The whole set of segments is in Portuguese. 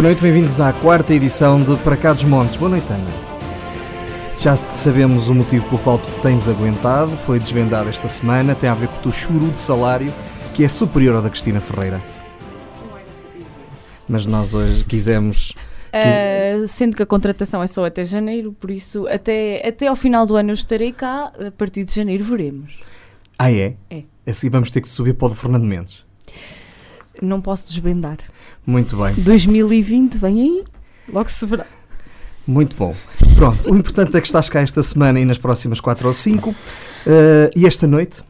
Boa noite, bem-vindos à quarta edição de Para Cá dos Montes. Boa noite, Ana. Já sabemos o motivo pelo qual tu tens aguentado, foi desvendado esta semana, tem a ver com o teu churu de salário, que é superior ao da Cristina Ferreira. Mas nós hoje quisemos. Uh, sendo que a contratação é só até janeiro, por isso até, até ao final do ano eu estarei cá, a partir de janeiro veremos. Ah, é? É. Assim vamos ter que subir para o do Fernando Mendes. Não posso desvendar. Muito bem. 2020 vem aí, logo se verá. Muito bom. Pronto, o importante é que estás cá esta semana e nas próximas 4 ou 5. Uh, e esta noite?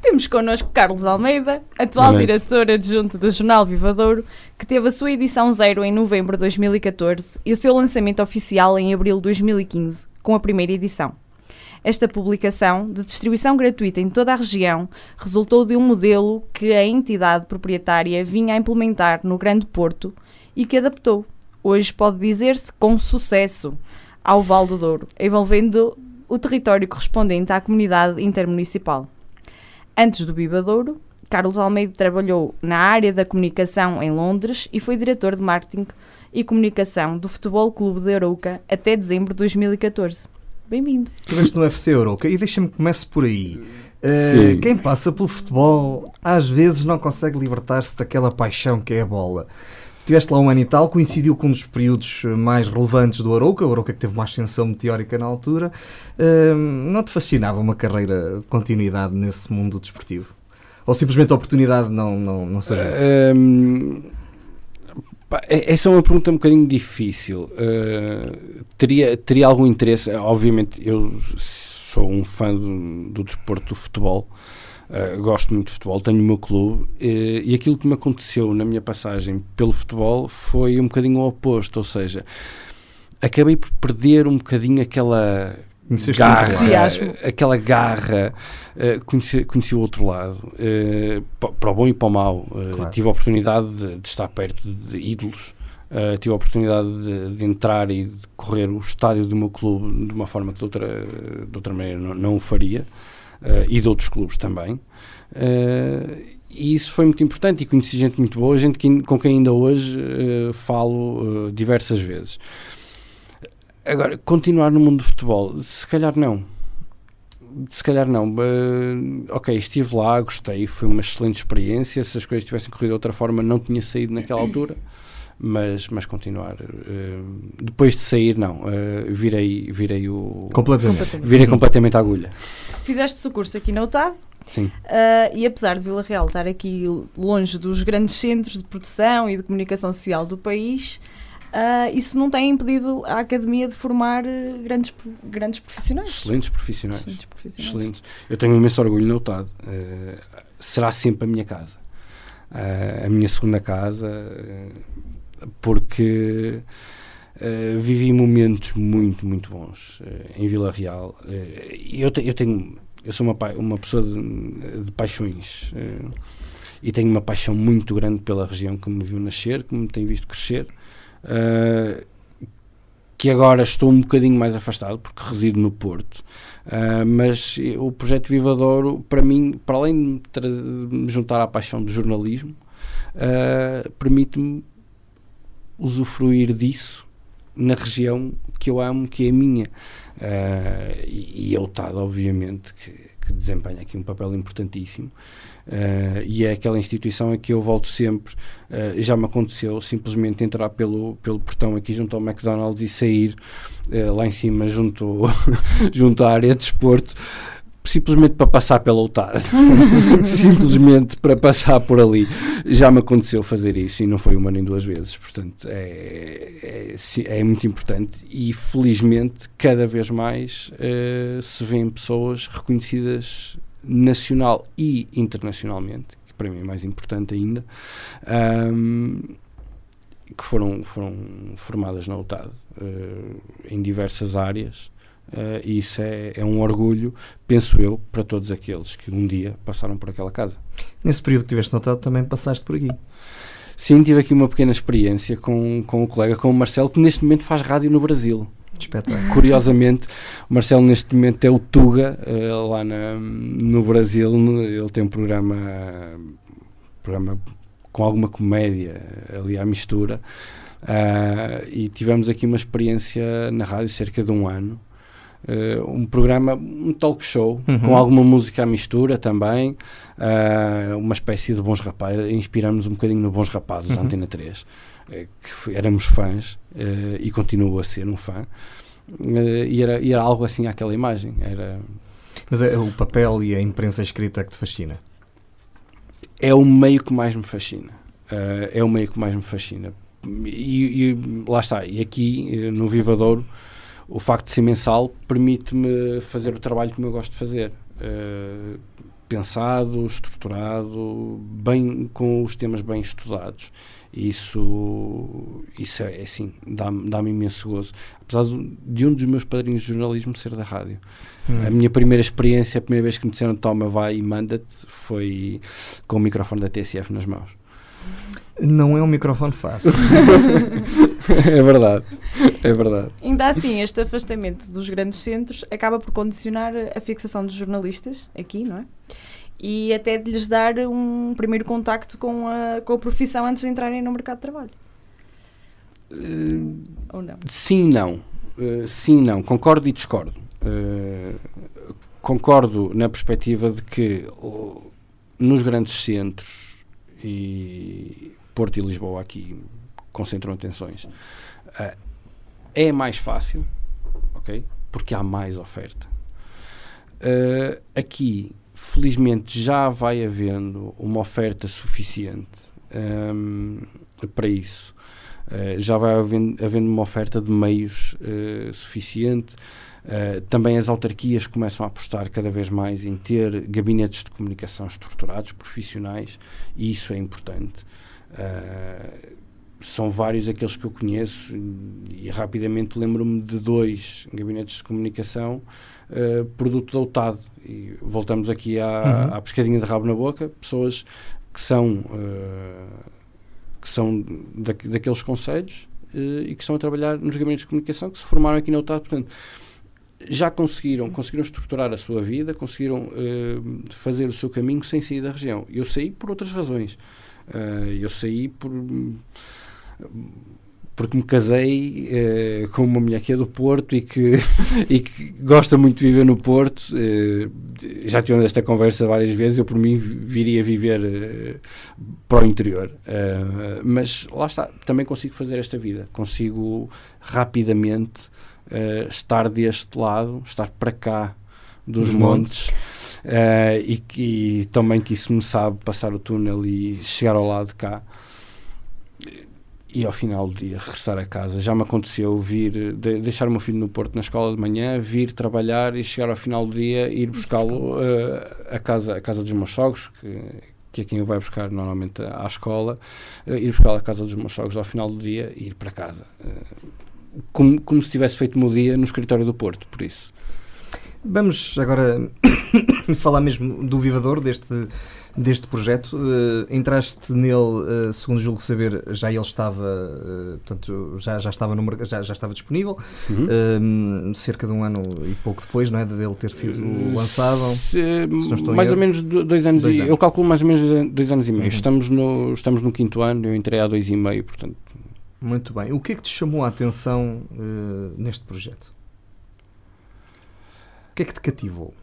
Temos connosco Carlos Almeida, atual diretor adjunto do Jornal Vivadouro, que teve a sua edição zero em novembro de 2014 e o seu lançamento oficial em abril de 2015, com a primeira edição. Esta publicação, de distribuição gratuita em toda a região, resultou de um modelo que a entidade proprietária vinha a implementar no Grande Porto e que adaptou, hoje pode dizer-se com sucesso, ao Val do Douro, envolvendo o território correspondente à comunidade intermunicipal. Antes do Bibadouro, Carlos Almeida trabalhou na área da comunicação em Londres e foi diretor de marketing e comunicação do Futebol Clube de Arouca até dezembro de 2014. Bem-vindo. Estiveste no UFC Arouca e deixa-me que comece por aí. Uh, quem passa pelo futebol às vezes não consegue libertar-se daquela paixão que é a bola. Estiveste lá um ano e tal, coincidiu com um dos períodos mais relevantes do Arouca, o Arouca que teve uma ascensão meteórica na altura. Uh, não te fascinava uma carreira de continuidade nesse mundo desportivo? Ou simplesmente a oportunidade não, não, não seja? Uh, essa é uma pergunta um bocadinho difícil. Uh, teria, teria algum interesse? Obviamente, eu sou um fã do, do desporto do futebol. Uh, gosto muito de futebol, tenho o meu clube uh, e aquilo que me aconteceu na minha passagem pelo futebol foi um bocadinho o oposto, ou seja, acabei por perder um bocadinho aquela garra, aquela garra, uh, conheci, conheci o outro lado, para o bom e para o mau. Claro. Tive a oportunidade de, de estar perto de ídolos. Uh, tive a oportunidade de, de, entrar e de correr o estádio do meu clube de uma forma que de outra, de outra maneira não, não o faria uh, e de outros clubes também. Uh, e isso foi muito importante e conheci gente muito boa, gente que, com quem ainda hoje uh, falo diversas vezes. Agora, continuar no mundo do futebol, se calhar não. Se calhar não. ok, estive lá, gostei, foi uma excelente experiência. Se as coisas tivessem corrido de outra forma, não tinha saído naquela altura mas, mas continuar. Uh, depois de sair, não, uh, virei, virei o. Completamente. Virei completamente a agulha. Fizeste o curso aqui na UTAD. Sim. Uh, e apesar de Vila Real estar aqui longe dos grandes centros de produção e de comunicação social do país, uh, isso não tem impedido a academia de formar grandes, grandes profissionais. Excelentes profissionais. Excelentes profissionais. Excelentes. Eu tenho um imenso orgulho na UTAD. será sempre a minha casa. a minha segunda casa porque uh, vivi momentos muito, muito bons uh, em Vila Real. Uh, eu, te, eu tenho, eu sou uma, uma pessoa de, de paixões e tenho uma paixão muito grande pela região que me viu nascer, que me tem visto crescer. Que agora estou um bocadinho mais afastado porque resido no Porto, mas o projeto Vivadouro, para mim, para além de me juntar à paixão do jornalismo, permite-me usufruir disso na região que eu amo, que é minha. Uh, e, e a UTAD, obviamente, que, que, desempenha aqui um papel importantíssimo. Uh, e é aquela instituição a que eu volto sempre. Uh, já me aconteceu simplesmente entrar pelo, pelo portão aqui junto ao McDonald's e sair lá em cima junto, junto à área de esporte simplesmente para passar pela UTAD, simplesmente para passar por ali. Já me aconteceu fazer isso e não foi uma nem duas vezes, portanto é, é, é muito importante e felizmente cada vez mais uh, se vêem pessoas reconhecidas nacional e internacionalmente, que para mim é mais importante ainda, um, que foram, foram formadas na UTAD uh, em diversas áreas Uh, e isso é, é, um orgulho, penso eu, para todos aqueles que um dia passaram por aquela casa. Nesse período que tiveste notado, também passaste por aqui. Sim, tive aqui uma pequena experiência com, com o colega, com o Marcelo, que neste momento faz rádio no Brasil. Espetáculo. Curiosamente, o Marcelo neste momento é o Tuga, uh, lá na, no Brasil. Ele tem um programa, programa com alguma comédia ali à mistura. Uh, e tivemos aqui uma experiência na rádio cerca de um ano. Uh, um programa, um talk show, uhum. com alguma música à mistura também, uma espécie de bons rapazes, inspiramos um bocadinho no Bons Rapazes, uhum. Antena 3, que foi, éramos fãs e continuo a ser um fã, e era, e, era, algo assim aquela imagem. Era... Mas é o papel e a imprensa escrita que te fascina? É o meio que mais me fascina. é o meio que mais me fascina e, e, lá está, e aqui eh, no Vivadouro o facto de ser mensal permite-me fazer o trabalho como eu gosto de fazer uh, pensado, estruturado bem, com os temas bem estudados isso, isso é, é assim, dá-me dá imenso gozo. Apesar de um dos meus padrinhos de jornalismo ser da rádio. Hum. A minha primeira experiência, a primeira vez que me disseram toma, vai e manda-te, foi com o microfone da TSF nas mãos. Não é um microfone fácil. é verdade, é verdade. Ainda assim, este afastamento dos grandes centros acaba por condicionar a fixação dos jornalistas aqui, não é? E até de lhes dar um primeiro contacto com a, com a profissão antes de entrarem no mercado de trabalho. Uh, Ou não? Sim, não. Uh, sim, não. Concordo e discordo. Uh, concordo na perspectiva de que nos grandes centros e Porto e Lisboa aqui concentram atenções. É mais fácil, ok? Porque há mais oferta. Aqui, felizmente, já vai havendo uma oferta suficiente um, para isso. Uh, já vai havendo, havendo, uma oferta de meios suficiente. Uh, também as autarquias começam a apostar cada vez mais em ter gabinetes de comunicação estruturados, profissionais, e isso é importante. São vários aqueles que eu conheço e rapidamente lembro-me de dois gabinetes de comunicação uh, produto da UTAD e voltamos aqui à, uhum. à pescadinha de rabo na boca pessoas que são uh, que são da, daqueles conselhos uh, e que estão a trabalhar nos gabinetes de comunicação que se formaram aqui na UTAD portanto já conseguiram, conseguiram estruturar a sua vida, conseguiram fazer o seu caminho sem sair da região. Eu saí por outras razões. Eu saí por porque me casei uh, com uma mulher que é do Porto e que, e que gosta muito de viver no Porto. Uh, já tivemos esta conversa várias vezes. Eu, por mim, viria viver uh, para o interior. mas lá está, também consigo fazer esta vida. Consigo rapidamente estar deste lado, estar para cá dos Os montes. montes e, que, também que isso me sabe passar o túnel e chegar ao lado de cá e ao final do dia regressar a casa. Já me aconteceu vir, de, deixar o meu filho no Porto na escola de manhã, vir trabalhar e chegar ao final do dia ir buscá-lo uh, a, casa, a casa dos meus sogros, que, que é quem o vai buscar normalmente à escola, uh, ir buscá-lo à casa dos meus sogros ao final do dia e ir para casa. Uh, como, como se tivesse feito o meu dia no escritório do Porto, por isso. Vamos agora falar mesmo do Vivador, deste, deste projeto. Uh, entraste nele, uh, segundo julgo saber, já ele estava, uh, portanto, já, já, estava no, já, já estava disponível, uhum. cerca de um ano e pouco depois, não é? De ele ter sido lançado. Se, se mais ou menos dois anos, dois e, anos. eu calculo mais ou menos dois anos e meio. Uhum. Estamos, no, estamos no quinto ano, eu entrei há dois e meio, portanto. Muito bem. O que é que te chamou a atenção neste projeto? O que é que te cativou?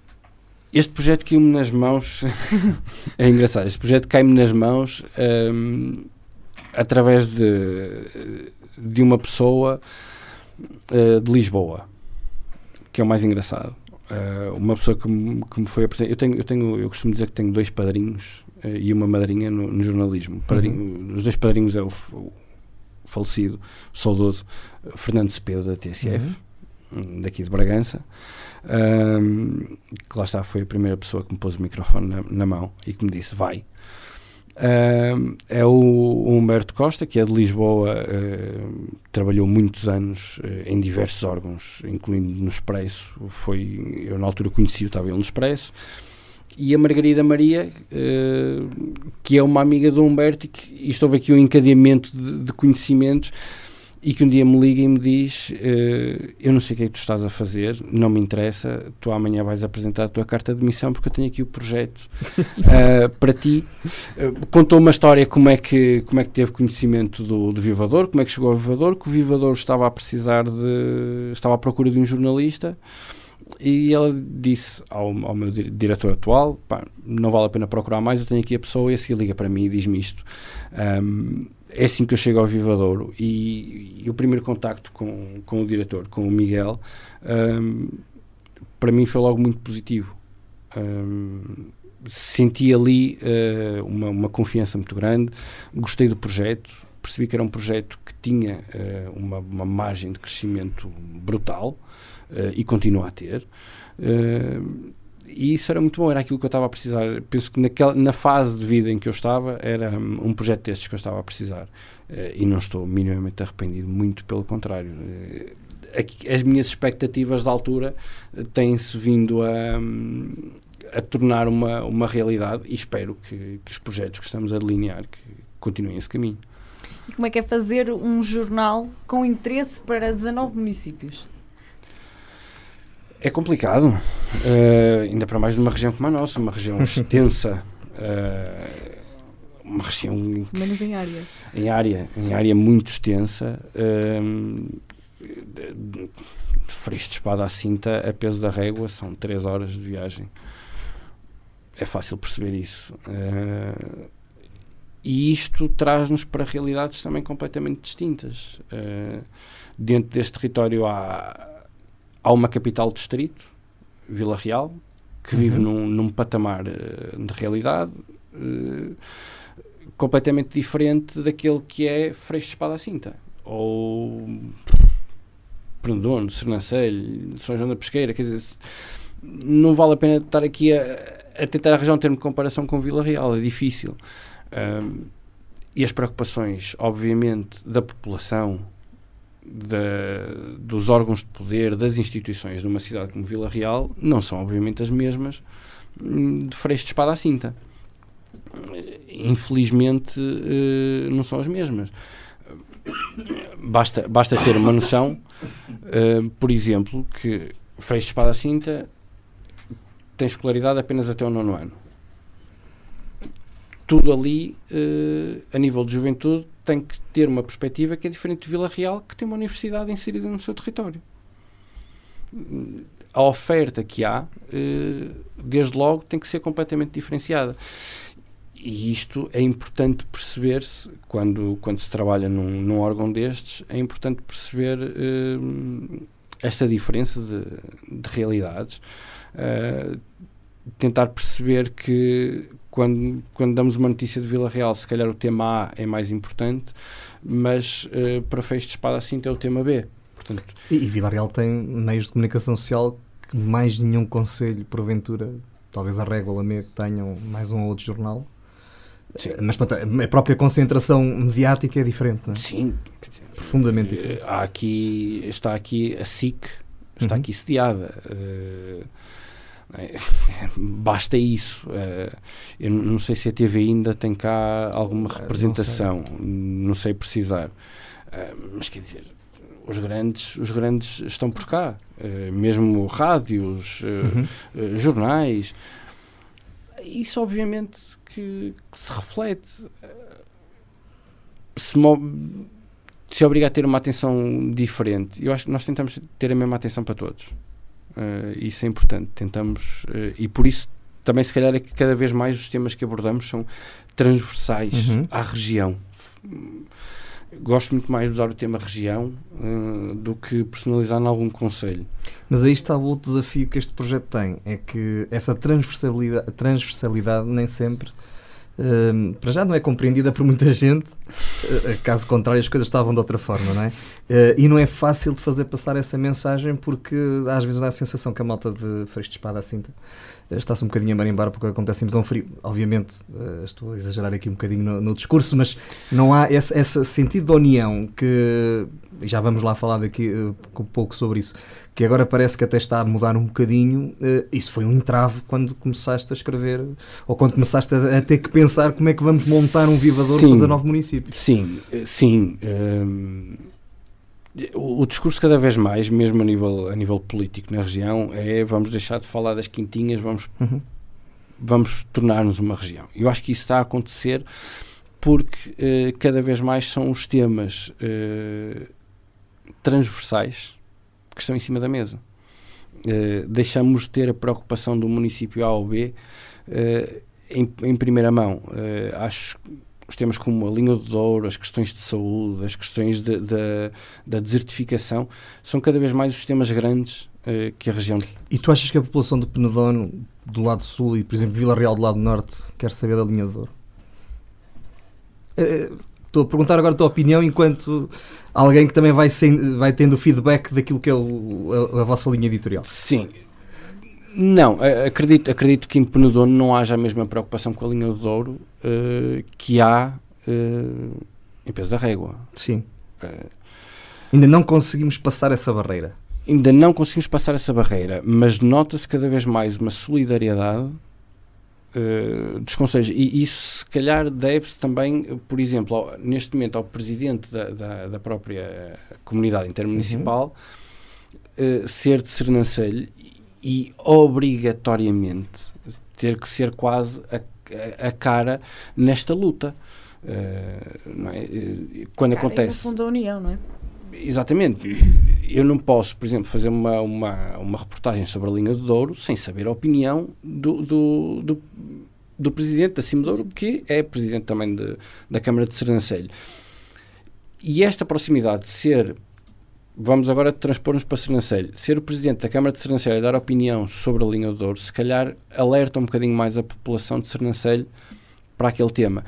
Este projeto caiu-me nas mãos. é engraçado. Este projeto cai-me nas mãos um, através de, de uma pessoa uh, de Lisboa, que é o mais engraçado. Uh, uma pessoa que me, que me foi apresentada. Eu, tenho, eu, tenho, eu costumo dizer que tenho dois padrinhos uh, e uma madrinha no, no jornalismo. Padrinho, uhum. Os dois padrinhos é o, o falecido, saudoso Fernando Cepeda, da TSF, uhum. daqui de Bragança um, que lá está, foi a primeira pessoa que me pôs o microfone na, na mão e que me disse: vai. Um, é o, o, Humberto Costa, que é de Lisboa, uh, trabalhou muitos anos uh, em diversos órgãos, incluindo no Expresso. Foi, eu, na altura, conheci-o, estava ele no Expresso. E a Margarida Maria, uh, que é uma amiga do Humberto, e, que, e estou aqui um encadeamento de, de conhecimentos e que um dia me liga e me diz: uh, Eu não sei o que é que tu estás a fazer, não me interessa, tu amanhã vais apresentar a tua carta de missão porque eu tenho aqui o projeto uh, para ti. Uh, contou uma história como é que, como é que teve conhecimento do, do Vivador, como é que chegou ao Vivador, que o Vivador estava a precisar de. estava à procura de um jornalista. E ela disse ao, ao meu diretor atual: não vale a pena procurar mais, eu tenho aqui a pessoa. E a seguir liga para mim e diz-me isto. Um, é assim que eu chego ao Vivadouro e, e o primeiro contacto com, com o diretor, com o Miguel, um, para mim foi logo muito positivo. Um, senti ali uh, uma, uma confiança muito grande, gostei do projeto, percebi que era um projeto que tinha uh, uma, uma margem de crescimento brutal uh, e continua a ter. Uh, e isso era muito bom, era aquilo que eu estava a precisar. Penso que naquela, na fase de vida em que eu estava, era um, um projeto destes que eu estava a precisar. Uh, e não estou minimamente arrependido, muito pelo contrário. Uh, as minhas expectativas da altura uh, têm-se vindo a, um, a tornar uma, uma realidade e espero que, que os projetos que estamos a delinear que continuem esse caminho. E como é que é fazer um jornal com interesse para 19 municípios? É complicado, uh, ainda para mais numa região como a nossa, uma região extensa, uh, uma região menos em área, em área, em área muito extensa. Uh, de Freixo de Espada à Cinta, a peso da régua, são 3 horas de viagem. É fácil perceber isso. Uh, e isto traz-nos para realidades também completamente distintas. Uh, dentro deste território há há uma capital distrito, Vila Real, que vive uhum. num, num, patamar uh, de realidade uh, completamente diferente daquele que é Freixo de Espada à Cinta. Ou Prendono, Sernancelho, São João da Pesqueira, quer dizer, não vale a pena estar aqui a, a tentar arranjar um termo de comparação com Vila Real, é difícil. Um, e as preocupações, obviamente, da população, dos órgãos de poder, das instituições de uma cidade como Vila Real, não são obviamente as mesmas hum, de Freixo de Espada à Cinta. Infelizmente, uh, não são as mesmas. Basta, basta ter uma noção, uh, por exemplo, que Freixo de Espada à Cinta tem escolaridade apenas até o nono ano. Tudo ali, uh, a nível de juventude, tem que ter uma perspectiva que é diferente de Vila Real, que tem uma universidade inserida no seu território. A oferta que há, eh, desde logo, tem que ser completamente diferenciada. E isto é importante perceber-se, quando, quando se trabalha num, num órgão destes, é importante perceber uh, esta diferença de, de realidades, uh, tentar perceber que quando, quando damos uma notícia de Vila Real, se calhar o tema A é mais importante, mas uh, para Fecho de Espada assim tem o tema B. Portanto, e, e Vila Real tem meios de comunicação social que mais nenhum conselho, porventura, talvez a Régua, que tenham mais um ou outro jornal. Sim. Mas a própria concentração mediática é diferente, não é? Sim, profundamente diferente. Há aqui, está aqui a SIC, está uhum. aqui sediada. Uh, é, basta isso. Uh, eu não sei se a TV ainda tem cá alguma representação, não sei, não sei precisar. Uh, mas quer dizer, os grandes, os grandes estão por cá, mesmo rádios, uhum. jornais. Isso, obviamente, que, que se reflete. Se, se obriga a ter uma atenção diferente. Eu acho que nós tentamos ter a mesma atenção para todos. Uh, isso é importante. Tentamos, uh, e por isso também, se calhar, é que cada vez mais os temas que abordamos são transversais uhum. à região. Gosto muito mais de usar o tema região uh, do que personalizar em algum conselho. Mas aí está o outro desafio que este projeto tem: é que essa transversalidade, transversalidade nem sempre Uh, para já não é compreendida por muita gente, uh, caso contrário as coisas estavam de outra forma, não é? Uh, e não é fácil de fazer passar essa mensagem porque às vezes dá a sensação que a malta de Freixo de Espada à cinta está-se um bocadinho a marimbar porque acontece em Mesão Frio. Obviamente, estou a exagerar aqui um bocadinho no, no discurso, mas não há esse, esse, sentido de união que já vamos lá falar daqui um pouco sobre isso, que agora parece que até está a mudar um bocadinho. isso foi um entrave quando começaste a escrever, ou quando começaste a, a ter que pensar como é que vamos montar um vivador sim, para 19 municípios. Sim, sim. Hum, o, o, discurso cada vez mais, mesmo a nível, a nível político na região, é vamos deixar de falar das quintinhas, vamos, uhum. vamos tornar-nos uma região. Eu acho que isso está a acontecer porque uh, cada vez mais são os temas uh, transversais que estão em cima da mesa. Uh, deixamos de ter a preocupação do município A ou B em, em, primeira mão. acho os temas como a linha do Douro, as questões de saúde, as questões de, de, da desertificação, são cada vez mais os temas grandes uh, que a região. E tu achas que a população de Penedono, do lado sul, e por exemplo Vila Real do lado norte, quer saber da linha do Douro? Uh, estou a perguntar agora a tua opinião enquanto alguém que também vai, sem, vai tendo feedback daquilo que é o, a, a vossa linha editorial. Sim, não, acredito, acredito que em Penedono não haja a mesma preocupação com a linha do Douro uh, que há uh, em Pesa da Régua. Sim. Uh, ainda não conseguimos passar essa barreira. Ainda não conseguimos passar essa barreira, mas nota-se cada vez mais uma solidariedade dos conselhos. E isso, se calhar, deve-se também, por exemplo, ao, neste momento, ao presidente da, da, da própria comunidade intermunicipal uhum. ser de Sernancelho e obrigatoriamente ter que ser quase a, a cara nesta luta. Uh, é? Eh, quando cara, acontece. no fundo, a união, não é? Exatamente. Eu não posso, por exemplo, fazer uma, uma, uma reportagem sobre a linha do Douro sem saber a opinião do, do, do, do presidente da Cima Douro, que é presidente também de, da Câmara de Sernancelho. E esta proximidade de ser vamos agora transpor-nos para Sernancelho. Ser o presidente da Câmara de Sernancelho e dar opinião sobre a linha do Douro, se calhar alerta um bocadinho mais a população de Sernancelho para aquele tema.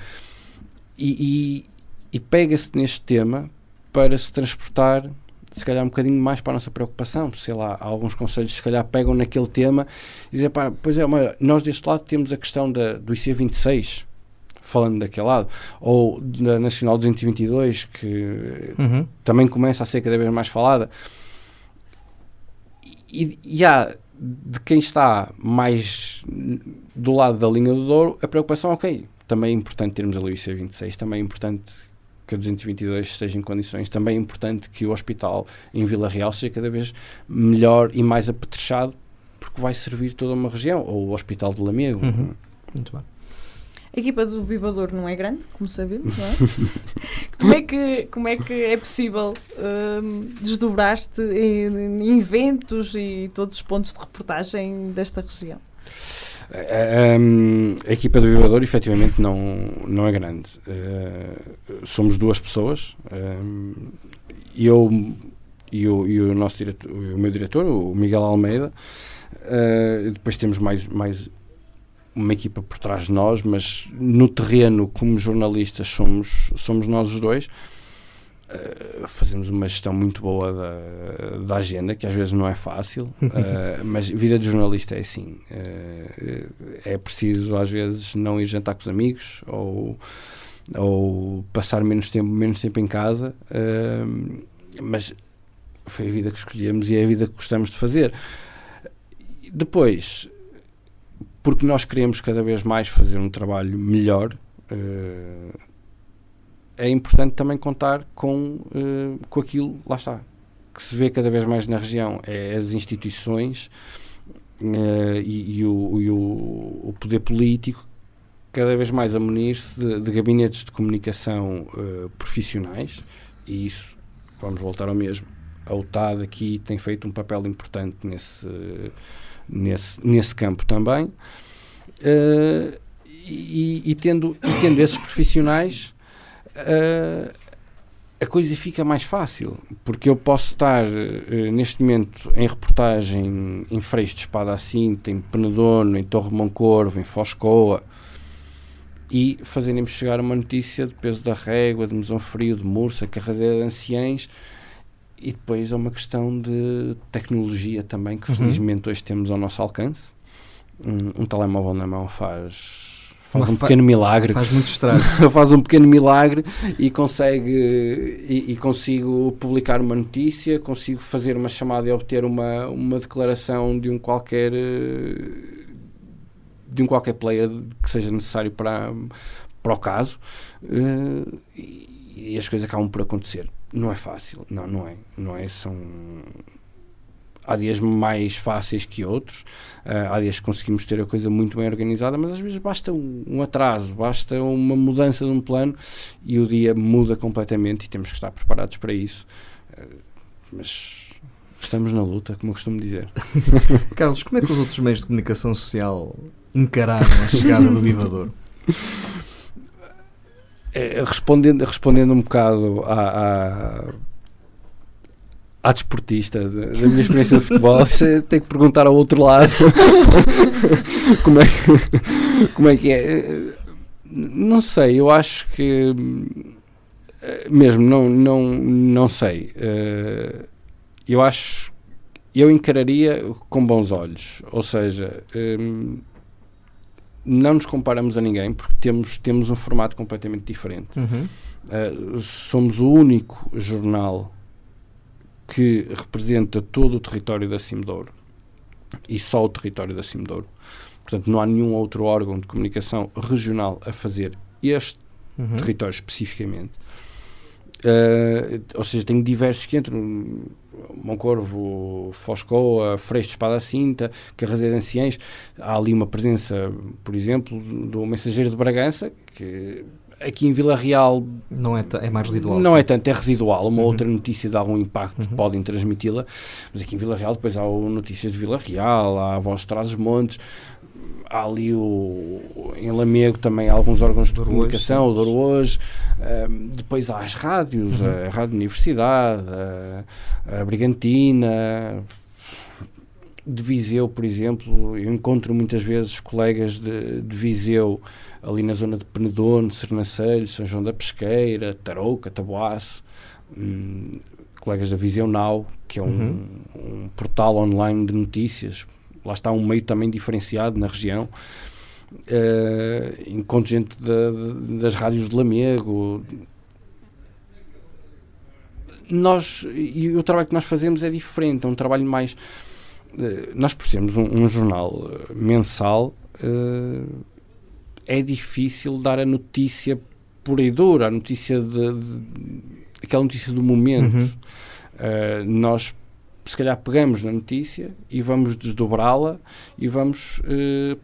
E, e, e pega-se neste tema para se transportar, se calhar, um bocadinho mais para a nossa preocupação. Sei lá, alguns conselhos, se calhar, pegam naquele tema e dizem, pá, pois é, nós deste lado temos a questão da, do IC26 falando daquele lado, ou da Nacional 222, que uhum. também começa a ser cada vez mais falada. E, e há de quem está mais do lado da linha do Douro a preocupação, ok, também é importante termos a Luísa 26, também é importante que a 222 esteja em condições, também é importante que o hospital em Vila Real seja cada vez melhor e mais apetrechado, porque vai servir toda uma região, ou o Hospital de Lamego. Uhum. Muito bem. A equipa do Bibador não é grande, como sabemos, não é? como, é que, como é que é possível um, desdobrar-te em, em, eventos e todos os pontos de reportagem desta região? A, um, a equipa do Bibador efetivamente não, não é grande. Uh, somos duas pessoas. Um, eu e o, e o nosso diretor, o meu diretor, o Miguel Almeida. Uh, depois temos mais, mais uma equipa por trás de nós, mas no terreno, como jornalistas, somos, somos nós os dois. Uh, fazemos uma gestão muito boa da, da agenda, que às vezes não é fácil, uh, mas vida de jornalista é assim. Uh, é preciso, às vezes, não ir jantar com os amigos ou, ou passar menos tempo, menos tempo em casa, mas foi a vida que escolhemos e é a vida que gostamos de fazer. Depois, porque nós queremos cada vez mais fazer um trabalho melhor, uh, é importante também contar com, uh, com aquilo, lá está, que se vê cada vez mais na região, é as instituições uh, e, e, o, e o, o, poder político cada vez mais a munir-se de, de, gabinetes de comunicação profissionais e isso, vamos voltar ao mesmo, a UTAD aqui tem feito um papel importante nesse nesse, nesse campo também. Uh, e, e, tendo, e tendo esses profissionais, uh, a coisa fica mais fácil, porque eu posso estar uh, neste momento em reportagem em Freixo de Espada à Cinta, em Penedono, em Torre Moncorvo, em Foscoa, e fazerem-me chegar uma notícia de peso da régua, de mesão frio, de Mursa, carrazeira de anciães, e depois é uma questão de tecnologia também, que uhum. felizmente hoje temos ao nosso alcance. Um, um telemóvel na mão faz faz um pequeno milagre. Faz muito estranho. faz um pequeno milagre e consegue e, e, consigo publicar uma notícia, consigo fazer uma chamada e obter uma, uma declaração de um qualquer de um qualquer player que seja necessário para, para o caso uh, e, e as coisas acabam por acontecer não é fácil, não, não é, não é, são há dias mais fáceis que outros, uh, há dias que conseguimos ter a coisa muito bem organizada, mas às vezes basta um, um, atraso, basta uma mudança de um plano e o dia muda completamente e temos que estar preparados para isso. Uh, mas estamos na luta, como eu costumo dizer. Carlos, como é que os outros meios de comunicação social encararam a chegada do Vivador? É, respondendo, respondendo um bocado à, à à desportista da, minha experiência de futebol, você tem que perguntar ao outro lado como, é, como é que é. Não sei, eu acho que mesmo não, não, não sei. Eh, eu acho eu encararia com bons olhos, ou seja, eh, não nos comparamos a ninguém porque temos, temos um formato completamente diferente. Uhum. Uh, somos o único jornal que representa todo o território da Cimedouro e só o território da Cimedouro. Portanto, não há nenhum outro órgão de comunicação regional a fazer este uhum. território especificamente. Uh, ou seja, tenho diversos que entram Moncorvo, Foscoa, Freixo de Espada Cinta, Carrasé de Anciães. Há ali uma presença, por exemplo, do Mensageiro de Bragança, que aqui em Vila Real não é, é mais residual. Não sim. é tanto, é residual. Uma uhum. outra notícia de algum impacto uhum. podem transmiti-la, mas aqui em Vila Real depois há notícias de Vila Real, há a Voz de Trás os Montes, há ali o, em Lamego também alguns órgãos de comunicação, o Douro Hoje, uh, depois há as rádios, uhum. a Rádio Universidade, a, a Brigantina, de Viseu, por exemplo, eu encontro muitas vezes colegas de, de Viseu ali na zona de Penedono, Sernancelho, São João da Pesqueira, Tarouca, Taboaço, hum, colegas da Viseu Now, que é um, uhum. um, portal online de notícias, lá está um meio também diferenciado na região. Uh, encontro gente da, das rádios de Lamego. Nós, e o trabalho que nós fazemos é diferente, é um trabalho mais. Uh, nós, por sermos um, um jornal uh, mensal, é difícil dar a notícia por aí dura, a notícia de, de aquela notícia do momento. Uhum. Uh, nós se calhar pegamos na notícia e vamos desdobrá-la e vamos uh,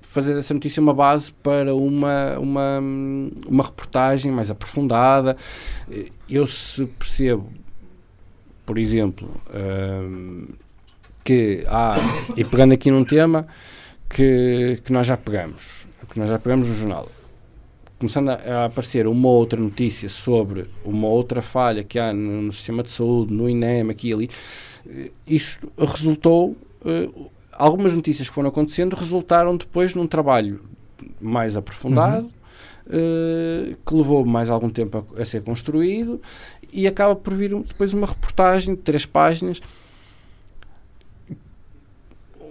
fazer dessa notícia uma base para uma, uma, uma reportagem mais aprofundada. Eu se percebo, por exemplo, uh, que há, e pegando aqui num tema que, que nós já pegamos, que nós já pegamos no jornal, começando a, a, aparecer uma outra notícia sobre uma outra falha que há no, no sistema de saúde, no INEM, aqui e ali, eh, isto resultou. Uh, algumas notícias que foram acontecendo resultaram depois num trabalho mais aprofundado. Uhum. Uh, que levou mais algum tempo a, a, ser construído e acaba por vir depois uma reportagem de três páginas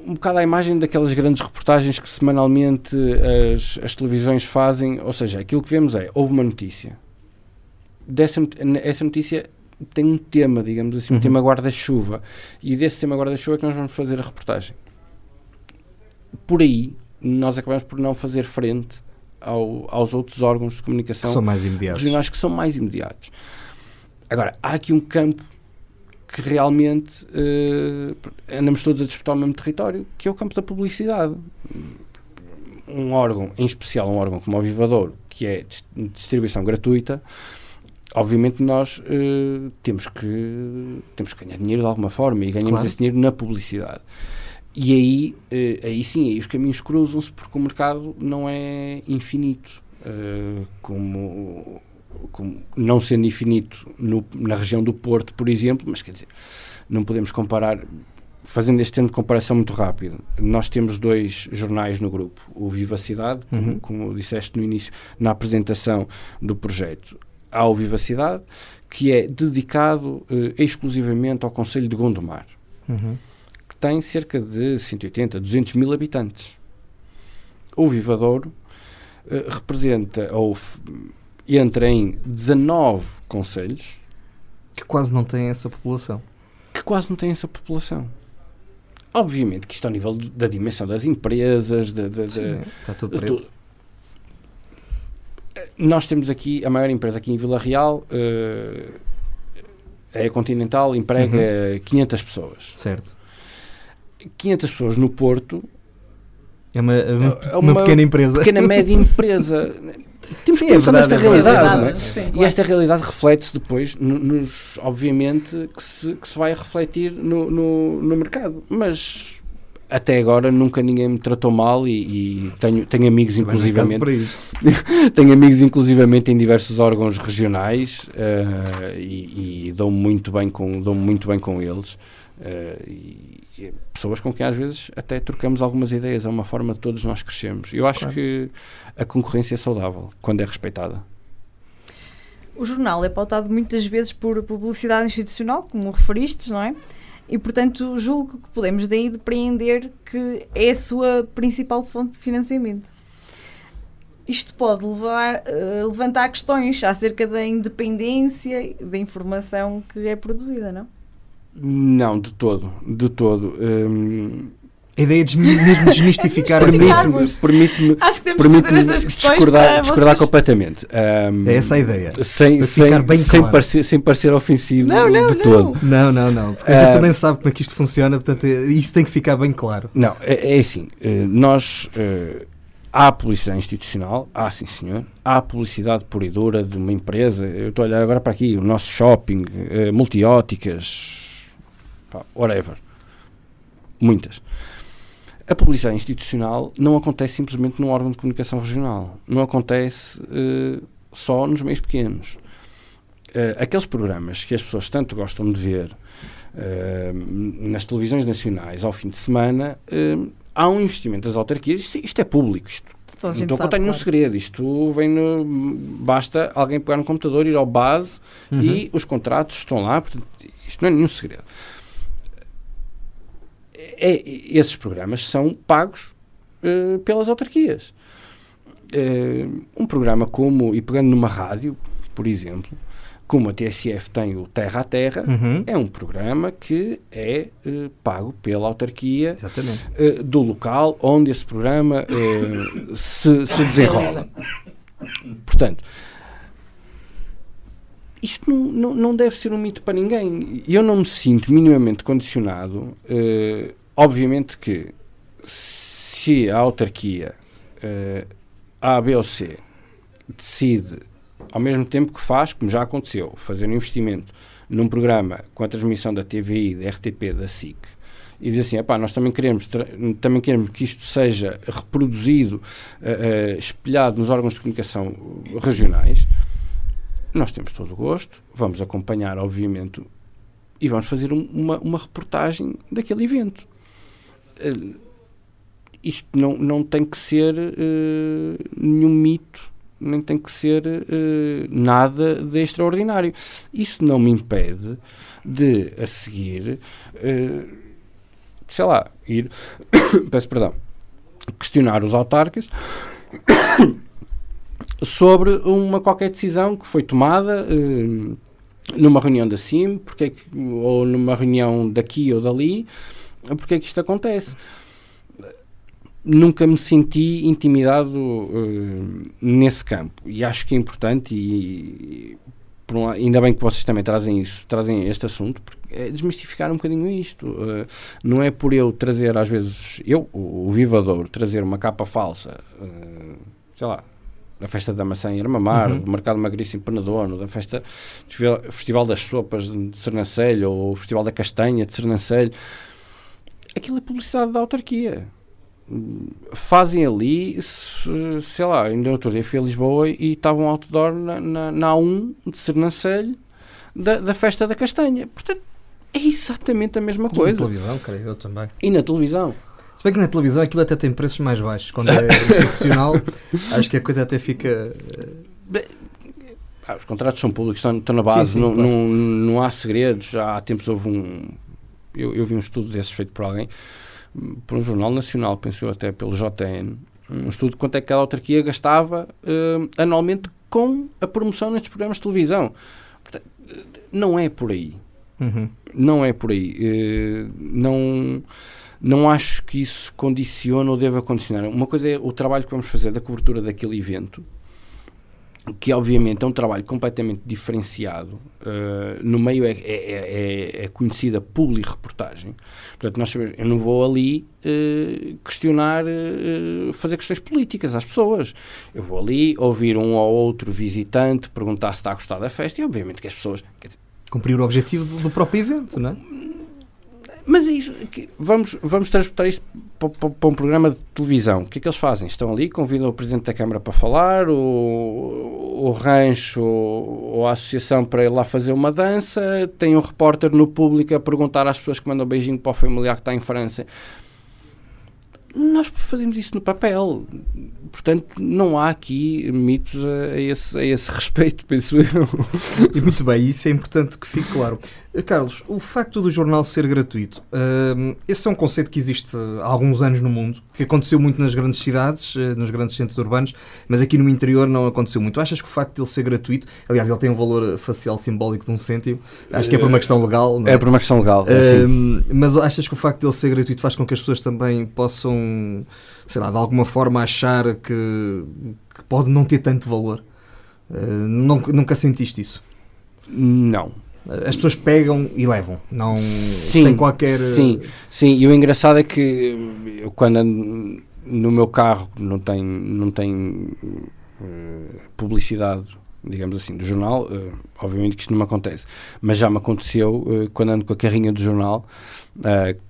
um bocado a imagem daquelas grandes reportagens que semanalmente as, as televisões fazem, ou seja, aquilo que vemos é, houve uma notícia, dessa, essa notícia tem um tema, digamos assim, um uhum. tema guarda-chuva, e desse tema guarda-chuva é que nós vamos fazer a reportagem. Por aí, nós acabamos por não fazer frente ao, aos outros órgãos de comunicação que são mais imediatos. regionais que são mais imediatos. Agora, há aqui um campo que realmente uh, andamos todos a disputar o mesmo território, que é o campo da publicidade. Um órgão, em especial um órgão como o Vivador, que é distribuição gratuita, obviamente nós uh, temos, que, temos que ganhar dinheiro de alguma forma e ganhamos claro. esse dinheiro na publicidade. E aí, uh, aí sim, aí os caminhos cruzam-se porque o mercado não é infinito. Uh, como como, não sendo infinito no, na região do Porto, por exemplo, mas quer dizer, não podemos comparar, fazendo este tempo de comparação muito rápido, nós temos dois jornais no grupo, o Vivacidade, uhum. como, como disseste no início, na apresentação do projeto, há o Vivacidade, que é dedicado eh, exclusivamente ao Conselho de Gondomar, uhum. que tem cerca de 180, 200 mil habitantes. O Vivadouro eh, representa, ou entra em 19 conselhos que quase não têm essa população. Que quase não têm essa população. Obviamente que isto ao nível da dimensão das empresas, de, Sim, está tudo preso. Nós temos aqui a maior empresa aqui em Vila Real, uh, A Continental emprega uhum. 500 pessoas. Certo. 500 pessoas no Porto é uma, é uma, é uma, pequena empresa. Pequena média empresa. Temos Sim, que pensar é nesta é realidade. É? Sim, e esta realidade reflete-se depois, nos, obviamente, que se, que se vai refletir no, no, no mercado. Mas até agora nunca ninguém me tratou mal e, e tenho, tenho amigos inclusivamente tenho amigos inclusivamente em diversos órgãos regionais uh, e, e dou muito bem com dou muito bem com eles uh, e, pessoas com quem às vezes até trocamos algumas ideias é uma forma de todos nós crescermos eu acho claro. que a concorrência é saudável quando é respeitada o jornal é pautado muitas vezes por publicidade institucional como referistes não é e, portanto, julgo que podemos daí depreender que é a sua principal fonte de financiamento. Isto pode levar, uh, levantar questões acerca da independência da informação que é produzida, não? Não, de todo, de todo. Um, a ideia de mesmo desmistificar é permite-me permite Acho que temos permite que fazer discordar, discordar completamente. Um, é essa a ideia. Sem, sem, bem sem, claro. parecer, sem parecer ofensivo não, não, de não. todo. Não, não, não. Porque a gente uh, também sabe como é que isto funciona, portanto, é, isso tem que ficar bem claro. Não, é, é assim. Uh, nós. Uh, há publicidade institucional, há sim senhor, há publicidade pura e dura de uma empresa. Eu estou a olhar agora para aqui, o nosso shopping, uh, multióticas, whatever. Muitas. A publicidade institucional não acontece simplesmente num órgão de comunicação regional. Não acontece uh, só nos meios pequenos. Uh, aqueles programas que as pessoas tanto gostam de ver uh, nas televisões nacionais ao fim de semana, há um investimento das autarquias. Isto, isto é público. Isto, não estou a contar nenhum segredo. Isto vem no, Basta alguém pegar no computador, ir ao base uhum. e os contratos estão lá. Portanto, isto não é nenhum segredo é, esses programas são pagos uh, pelas autarquias. Uh, um programa como, e pegando numa rádio, por exemplo, como a TSF tem o Terra a Terra, uhum. é um programa que é uh, pago pela autarquia do local onde esse programa se, se desenrola. Portanto, isto não, não, deve ser um mito para ninguém. Eu não me sinto minimamente condicionado Obviamente que se a autarquia uh, A, B ou C decide, ao mesmo tempo que faz, como já aconteceu, fazer um investimento num programa com a transmissão da TVI, da RTP, da SIC, e diz assim, nós também queremos, também queremos que isto seja reproduzido, uh, uh, espelhado nos órgãos de comunicação regionais, nós temos todo o gosto, vamos acompanhar, obviamente, e vamos fazer um, uma, uma reportagem daquele evento. Uh, isto não, não tem que ser uh, nenhum mito, nem tem que ser uh, nada de extraordinário. Isso não me impede de, a seguir, sei lá, ir, peço perdão, questionar os autarcas sobre uma qualquer decisão que foi tomada numa reunião da CIM, porque é ou numa reunião daqui ou dali, porque é que isto acontece? Nunca me senti intimidado uh, nesse campo e acho que é importante e, e um, ainda bem que vocês também trazem isso, trazem este assunto, porque é desmistificar um bocadinho isto. Uh, não é por eu trazer, às vezes, eu, o, o vivador, trazer uma capa falsa, uh, sei lá, da festa da maçã em Armamar, uhum. do Mercado Magríssimo Penadono, da festa Festival das Sopas de Sernancelho, ou o Festival da Castanha de Sernancelho aquilo é publicidade da autarquia. Fazem ali, sei lá, ainda outro dia fui a Lisboa e estava um outdoor na, na, na A1 de Sernancelho da, da festa da castanha. Portanto, é exatamente a mesma coisa. na televisão, creio eu também. E na televisão. Se bem que na televisão aquilo até tem preços mais baixos. Quando é institucional, acho que a coisa até fica. Ah, os contratos são públicos, estão, estão na base, sim, sim, não, claro. não, não há segredos. Há tempos houve um, eu, eu vi um estudo desses feito por alguém, por um jornal nacional, pensou até pelo JN, um estudo de quanto é que cada autarquia gastava uh, anualmente com a promoção nestes programas de televisão. Portanto, não é por aí. Uhum. Não é por aí. Uh, não, não acho que isso condiciona ou deva condicionar. Uma coisa é o trabalho que vamos fazer da cobertura daquele evento que obviamente é um trabalho completamente diferenciado. Uh, no meio é, é, é, é conhecida publi-reportagem. Portanto, nós sabemos, eu não vou ali uh, questionar, uh, fazer questões políticas às pessoas. Eu vou ali ouvir um ou outro visitante perguntar se está a gostar da festa e, obviamente, que as pessoas. Dizer, Cumprir o objetivo do próprio evento, não é? Mas é isso, vamos, vamos transportar isto para, para, para, um programa de televisão. O que é que eles fazem? Estão ali, convidam o Presidente da Câmara para falar, o, o rancho ou a associação para ir lá fazer uma dança, tem um repórter no público a perguntar às pessoas que mandam um beijinho para o familiar que está em França nós fazemos isso no papel. Portanto, não há aqui mitos a, a, esse, a esse respeito, penso eu. E muito bem, isso é importante que fique claro. Eh, Carlos, o facto do jornal ser gratuito, uh, esse é um conceito que existe há alguns anos no mundo, que aconteceu muito nas grandes cidades, uh, nos grandes centros urbanos, mas aqui no interior não aconteceu muito. Achas que o facto de ele ser gratuito, aliás, ele tem um valor facial simbólico de um cêntimo, acho que é por uma questão legal. É? é? por uma questão legal. É, uh, mas achas que o facto de ele ser gratuito faz com que as pessoas também possam, sei lá, de alguma forma achar que, que pode não ter tanto valor? nunca sentiste isso? Não, as pessoas pegam e levam, não sim, sem qualquer. Sim, sim, e o engraçado é que eu, quando ando no meu carro não tem, não tem uh, publicidade, digamos assim, do jornal, uh, obviamente que isto não me acontece, mas já me aconteceu uh, quando ando com a carrinha do jornal.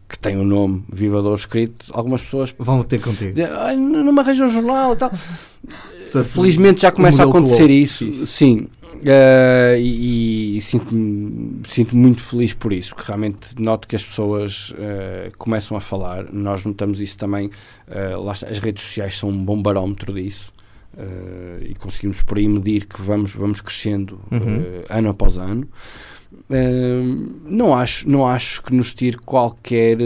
que tem o um nome Vivador escrito, algumas pessoas vão ter contigo. Não me arranjam um jornal e tal. Felizmente já começa a acontecer isso. Sim, Uh, e, e sinto-me sinto muito feliz por isso, porque realmente noto que as pessoas uh, começam a falar. Nós notamos isso também. Uh, está, as redes sociais são um bom barómetro disso. e conseguimos por aí medir que vamos, vamos crescendo uhum. ano após ano. Não, acho, não acho que nos tire qualquer,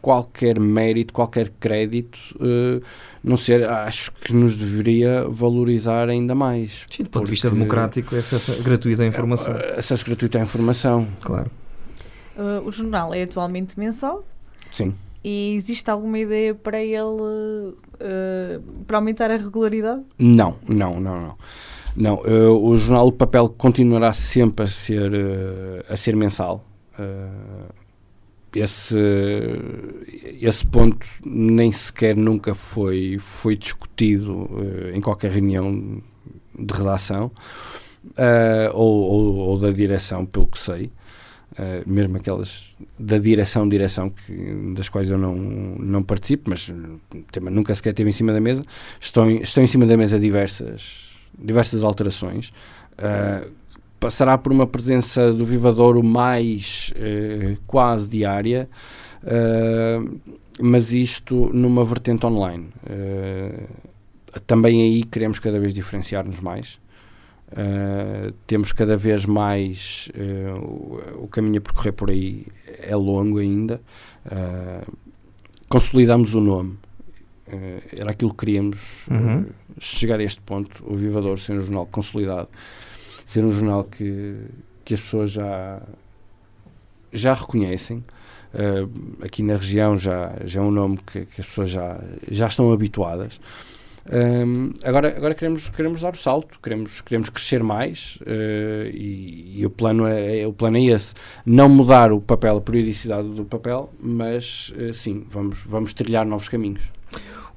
qualquer mérito, qualquer crédito não ser, acho que nos deveria valorizar ainda mais. Sim, do ponto de vista democrático, acesso gratuito à informação. É, acesso gratuito à informação. Claro. Uh, o jornal é atualmente mensal? Sim. E existe alguma ideia para ele uh, para aumentar a regularidade? Não, não, não, não. Não, uh, o jornal o papel continuará sempre a ser, a ser mensal esse, esse ponto nem sequer nunca foi, foi discutido uh, em qualquer reunião de redação uh, ou, ou, ou, da direção, pelo que sei. Uh, mesmo aquelas da direção, direção que, das quais eu não, não participo, mas o tema nunca sequer teve em cima da mesa. Estão, estão em cima da mesa diversas, diversas alterações. Uh, passará por uma presença do Vivadouro mais uh, quase diária, uh, mas isto numa vertente online. Uh, também aí queremos cada vez diferenciar-nos mais. temos cada vez mais o, o, caminho a percorrer por aí é longo ainda. consolidamos o nome. Era aquilo que queríamos uhum. chegar a este ponto, o Vivador ser um jornal consolidado ser um jornal que, que as pessoas já, já reconhecem. Uh, aqui na região já, já é um nome que, que as pessoas já, já estão habituadas. Um, agora agora queremos, queremos dar o salto, queremos, queremos crescer mais uh, e, e, o, plano é, é, o plano é esse. Não mudar o papel, a periodicidade do papel, mas uh, sim, vamos, vamos trilhar novos caminhos.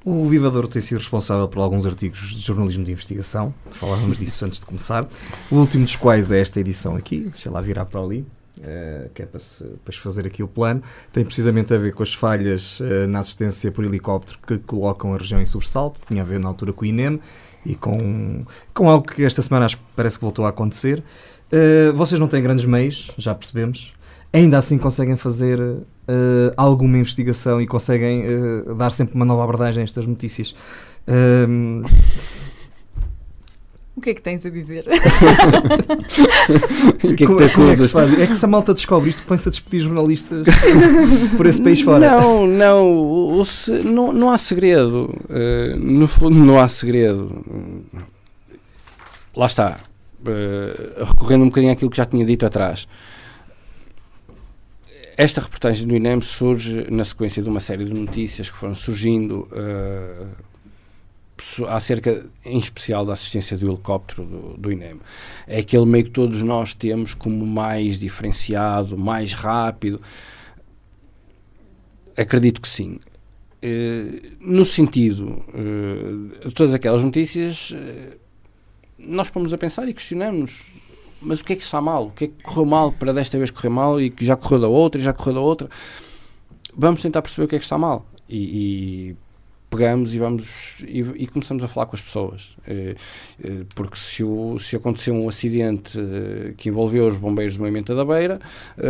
O Vivador tem sido responsável por alguns artigos de jornalismo de investigação, falávamos disso antes de começar, o último dos quais é esta edição aqui, deixa lá virar para ali, uh, que é para se, para se fazer aqui o plano, tem precisamente a ver com as falhas uh, na assistência por helicóptero que colocam a região em sobressalto, tinha a ver na altura com o INEM e com, com algo que esta semana acho que parece que voltou a acontecer. Uh, vocês não têm grandes meios, já percebemos, ainda assim conseguem fazer uh, alguma investigação e conseguem uh, dar sempre uma nova abordagem a estas notícias. Um... O que é que tens a dizer? o que é que é como é, é que se a malta descobre isto, põe-se a despedir jornalistas por esse país fora. Não, não, o, não, não há segredo. Uh, no fundo, não há segredo. Lá está. Uh, recorrendo um bocadinho àquilo que já tinha dito atrás. Esta reportagem do INEM surge na sequência de uma série de notícias que foram surgindo uh, acerca, em especial, da assistência do helicóptero do, do INEM. É aquele meio que todos nós temos como mais diferenciado, mais rápido. Acredito que sim. Uh, no sentido uh, de todas aquelas notícias, uh, nós pomos a pensar e questionamos mas o que é que está mal? O que é que correu mal para desta vez correr mal e que já correu da outra e já correu da outra? Vamos tentar perceber o que é que está mal. E, e pegamos e vamos e, e, começamos a falar com as pessoas eh, eh, porque se, o, se aconteceu um acidente eh, que envolveu os bombeiros do Movimento da Beira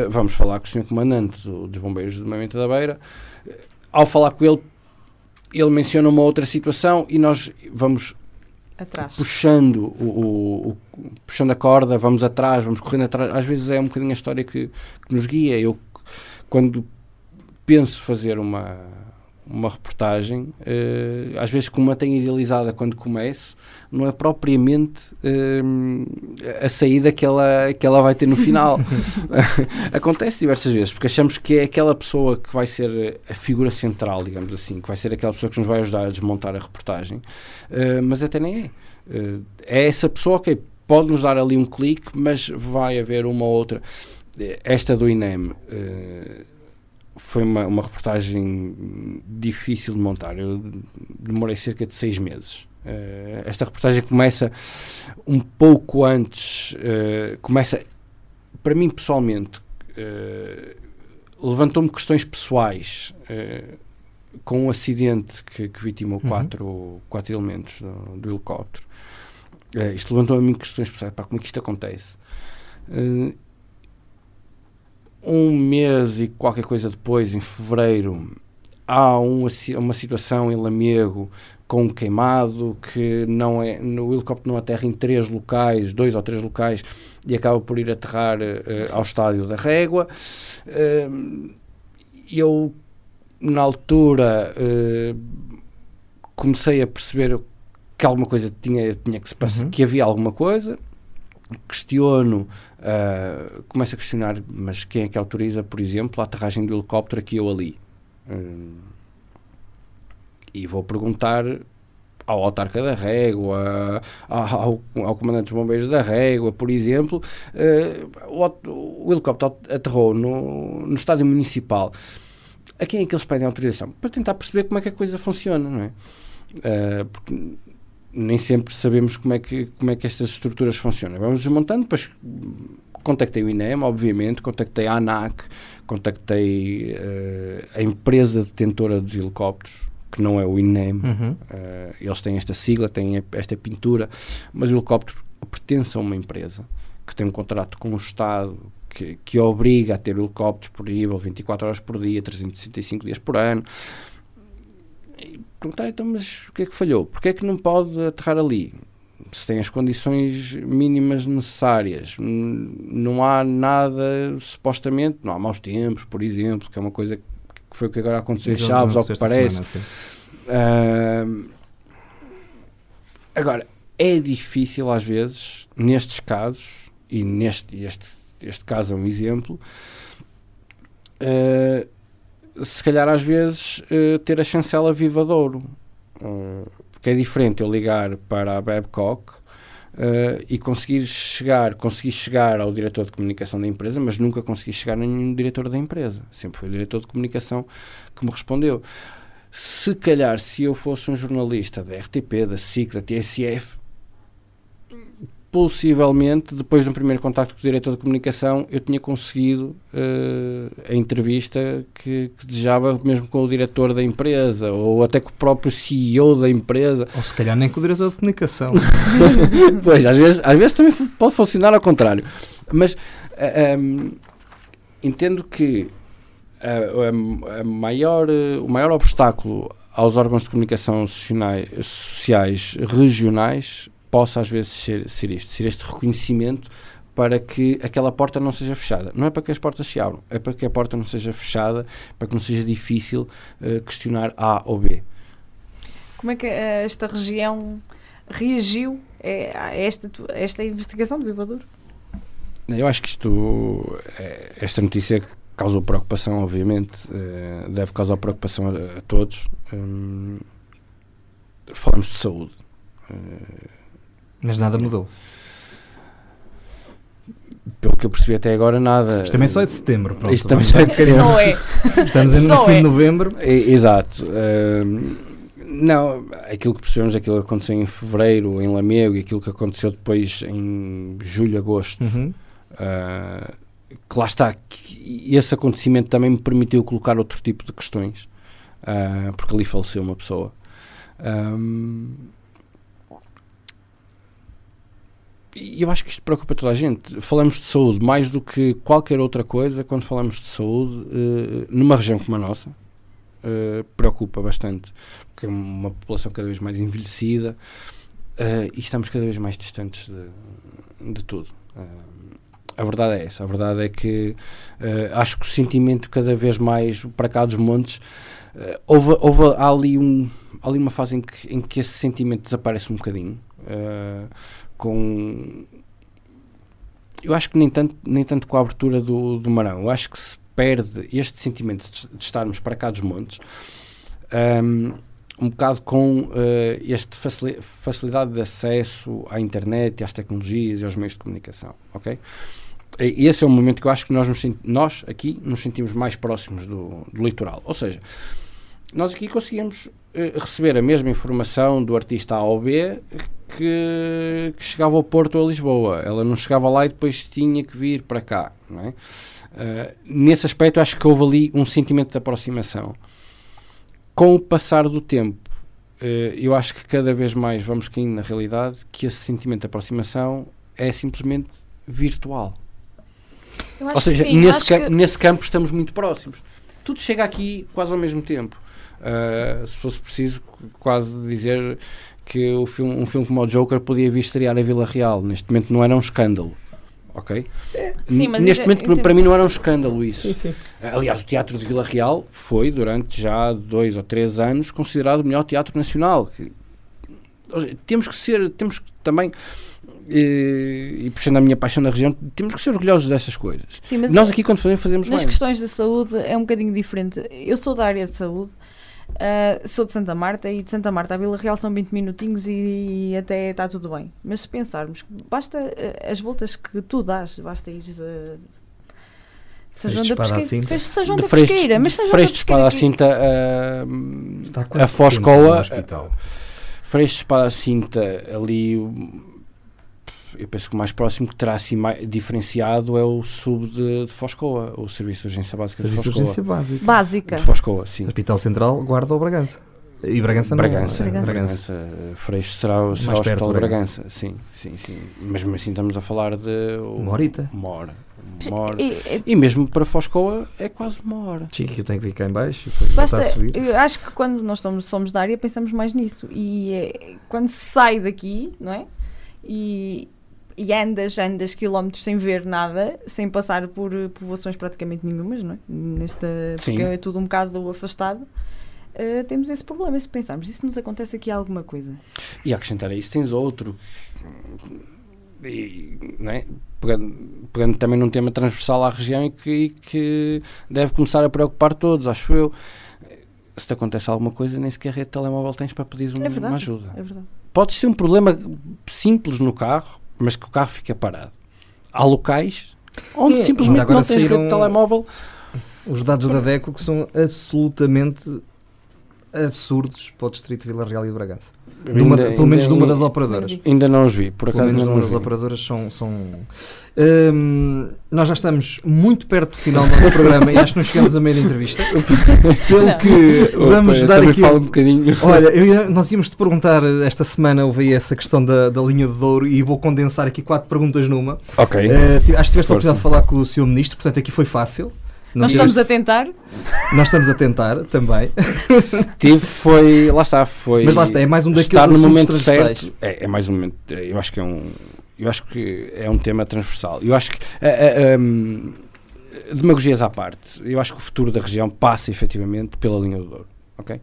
vamos falar com o senhor comandante dos bombeiros do Movimento da Beira ao falar com ele ele menciona uma outra situação e nós vamos atrás. puxando o, o, o, puxando a corda, vamos atrás, vamos correndo atrás. Às vezes é um bocadinho a história que, que nos guia. Eu, quando penso fazer uma, uma reportagem, uh, às vezes como a tenho idealizada quando começo, não é propriamente uh, a saída que ela, que ela vai ter no final. Acontece diversas vezes, porque achamos que é aquela pessoa que vai ser a figura central, digamos assim, que vai ser aquela pessoa que nos vai ajudar a desmontar a reportagem, uh, mas até nem é. é essa pessoa que pode nos dar ali um clique, mas vai haver uma outra. Esta do INEM foi uma, uma reportagem difícil de montar. Eu demorei cerca de seis meses. Uh, esta reportagem começa um pouco antes, uh, começa, para mim pessoalmente, uh, levantou-me questões pessoais com um acidente que, que vitimou uhum. quatro, quatro elementos do, do helicóptero. isto levantou-me questões pessoais, pá, como é que isto acontece? Um mês e qualquer coisa depois, em fevereiro, há um, uma situação em Lamego com um queimado que não é no helicóptero não aterra em três locais, dois ou três locais e acaba por ir aterrar uh, ao estádio da Régua. Uh, eu na altura uh, comecei a perceber que alguma coisa tinha, tinha que se passar, uhum. que havia alguma coisa. Questiono Uh, começa a questionar, mas quem é que autoriza, por exemplo, a aterragem do helicóptero aqui ou ali? Uh, e vou perguntar ao autarca da Régua, ao, ao, comandante dos bombeiros da Régua, por exemplo, uh, o, o, helicóptero aterrou no, no estádio municipal. A quem é que eles pedem autorização? Para tentar perceber como é que a coisa funciona, não é? Uh, porque nem sempre sabemos como é que, como é que estas estruturas funcionam. Vamos desmontando, depois contactei o INEM, obviamente, contactei a ANAC, contactei uh, a empresa detentora dos helicópteros, que não é o INEM, uhum. uh, eles têm esta sigla, têm esta pintura, mas o helicóptero pertence a uma empresa que tem um contrato com o Estado que, que obriga a ter helicópteros por nível 24 horas por dia, 365 dias por ano perguntar, então, mas o que é que falhou? Porquê é que não pode aterrar ali? Se tem as condições mínimas necessárias, não há nada, supostamente, não há maus tempos, por exemplo, que é uma coisa que foi o que agora aconteceu em Chaves, ao que parece. Semana, uh, agora, é difícil às vezes, nestes casos, e neste este, este caso é um exemplo, uh, se calhar às vezes uh, ter a chancela viva de ouro. Porque é diferente eu ligar para a Babcock uh, e conseguir chegar, conseguir chegar ao diretor de comunicação da empresa, mas nunca consegui chegar a nenhum diretor da empresa. Sempre foi o diretor de comunicação que me respondeu. Se calhar, se eu fosse um jornalista da RTP, da SIC, da TSF, possivelmente, depois de um primeiro contacto com o diretor de comunicação, eu tinha conseguido uh, a entrevista que, que, desejava mesmo com o diretor da empresa, ou até com o próprio CEO da empresa. Ou se calhar nem com o diretor de comunicação. pois, às vezes, às vezes também pode funcionar ao contrário. Mas uh, eh, um, ehm, entendo que a, a, maior, o maior obstáculo aos órgãos de comunicação sociais regionais possa às vezes ser, ser isto, ser este reconhecimento para que aquela porta não seja fechada. Não é para que as portas se abram, é para que a porta não seja fechada, para que não seja difícil uh, questionar A ou B. Como é que uh, esta região reagiu eh, a esta, a esta investigação do Bibadouro? Eu acho que isto, esta notícia causou preocupação, obviamente, deve causar preocupação a, a todos. Um, falamos de saúde. Mas nada mudou. Pelo que eu percebi até agora, nada. Isto também só é de setembro. Pronto, Isto também só é de Só é. Estamos no Só fim é. de novembro. É, Exato. Ahm, não, aquilo que percebemos, aquilo que aconteceu em fevereiro em Lamego e aquilo que aconteceu depois em julho, agosto, Uhum. ah, que lá está, que esse acontecimento também me permitiu colocar outro tipo de questões, ah, porque ali faleceu uma pessoa. Ahm, e eu acho que isto preocupa toda a gente. Falamos de saúde mais do que qualquer outra coisa quando falamos de saúde eh, numa região como a nossa. eh, preocupa bastante, porque é uma população cada vez mais envelhecida eh, e estamos cada vez mais distantes de, de tudo. A verdade é essa. A verdade é que acho que o sentimento cada vez mais para cá dos montes houve, houve ali, um, ali uma fase em que, em que esse sentimento desaparece um bocadinho. eh, com eu acho que nem tanto, nem tanto com a abertura do, do Marão, eu acho que se perde este sentimento de, estarmos para cá dos montes um, um bocado com eh, esta facili- facilidade de acesso à internet às tecnologias e aos meios de comunicação, ok? E esse é o momento que eu acho que nós, nos, nós aqui nos sentimos mais próximos do, do litoral, ou seja, nós aqui conseguimos eh, receber a mesma informação do artista A ou B que, que chegava ao Porto ou a Lisboa. Ela não chegava lá e depois tinha que vir para cá. É? Eh, nesse aspecto, acho que houve ali um sentimento de aproximação. Com o passar do tempo, eh, eu acho que cada vez mais vamos caindo na realidade que esse sentimento de aproximação é simplesmente virtual. Ou seja, sim, nesse, ca- que- nesse campo estamos muito próximos. Tudo chega aqui quase ao mesmo tempo. Uh, se fosse preciso, quase dizer que o filme, um filme como o Joker podia vir estrear a Vila Real. Neste momento não era um escândalo. Ok? Sim, mas Neste momento, eu para mim, não era um escândalo isso. sim. Aliás, o Teatro de Vila Real foi, durante já dois ou três anos, considerado o melhor teatro nacional. Que- temos que ser, temos que também, eh, e puxando a minha paixão na região, temos que ser orgulhosos dessas coisas. Sim, mas Nós aqui, quando fazemos, fazemos nas bem. questões da saúde é um bocadinho diferente. Eu sou da área de saúde, ah, sou de Santa Marta e de Santa Marta a Vila Real são 20 minutinhos e, até está tudo bem. Mas se pensarmos, basta ah, as voltas que tu dás, basta ires a. São João da à Pesqueira. Freixo- São João da Pesqueira, mas São João da de Espada à Pesqueira Cinta, ah, a quanto tempo Foscoa? Freixo de Espada à Cinta, ali, eu penso que o mais próximo que terá assim mais diferenciado é o sub de, de Foscoa, o Serviço de Urgência Básica Serviço de de Foscoa. urgência básica. Básica. De Foscoa, sim. Hospital Central, Guarda ou Bragança. E Bragança não. Bragança, Bragança. Bragança. Freixo será, o- será o Hospital de de Bragança. Sim, sim, sim. Mas mesmo assim estamos a falar de Uma horita. Uma hora. Uma hora. E- e- E mesmo para Foscoa é quase uma hora. Sim, eu tenho que vir cá em baixo e depois Basta, voltar a subir. eu acho que quando nós estamos, somos da área pensamos mais nisso e é, quando se sai daqui, não é? E, e andas, andas quilómetros sem ver nada, sem passar por eh, povoações praticamente nenhumas, não é? Nesta, Sim. porque é tudo um bocado afastado. eh, temos esse problema, se pensarmos, se nos acontece aqui alguma coisa? E acrescentar a isso tens outro. E, não é? pegando, pegando também num tema transversal à região e que, e que deve começar a preocupar todos, acho eu. Se te acontece alguma coisa, nem sequer rede de telemóvel tens para pedir um- É verdade. uma ajuda. É verdade. Pode ser um problema simples no carro, mas que o carro fica parado. Há locais onde É, simplesmente não tens rede de telemóvel. Os dados da DECO que são absolutamente absurdos para o Distrito de Vila Real e de Bragança. De uma- Ainda- pelo menos de uma das operadoras. Ainda não os vi, por Pelo acaso menos ainda de uma das vi. operadoras são. são Hum, nós já estamos muito perto do final do nosso programa e acho que não chegamos a meio da entrevista. Pelo Não. que vamos Eu dar aqui. falo um bocadinho. Olha, eu nós íamos te perguntar, esta semana houve essa questão da, da linha de Douro e vou condensar aqui quatro perguntas numa. Ok. Ti- acho que tiveste a oportunidade de falar com o Sr. Ministro, portanto aqui foi fácil. Nós tiveste- estamos a tentar, nós estamos a tentar também, Tive, foi. Lá está, foi. mas lá está, é mais um daqueles estar no momento certo. É, é mais um momento. é, Eu acho que é um. Eu acho que é um tema transversal. Eu acho que. ah, ah, hum, demagogias à parte. Eu acho que o futuro da região passa efetivamente pela linha do Douro. Ok?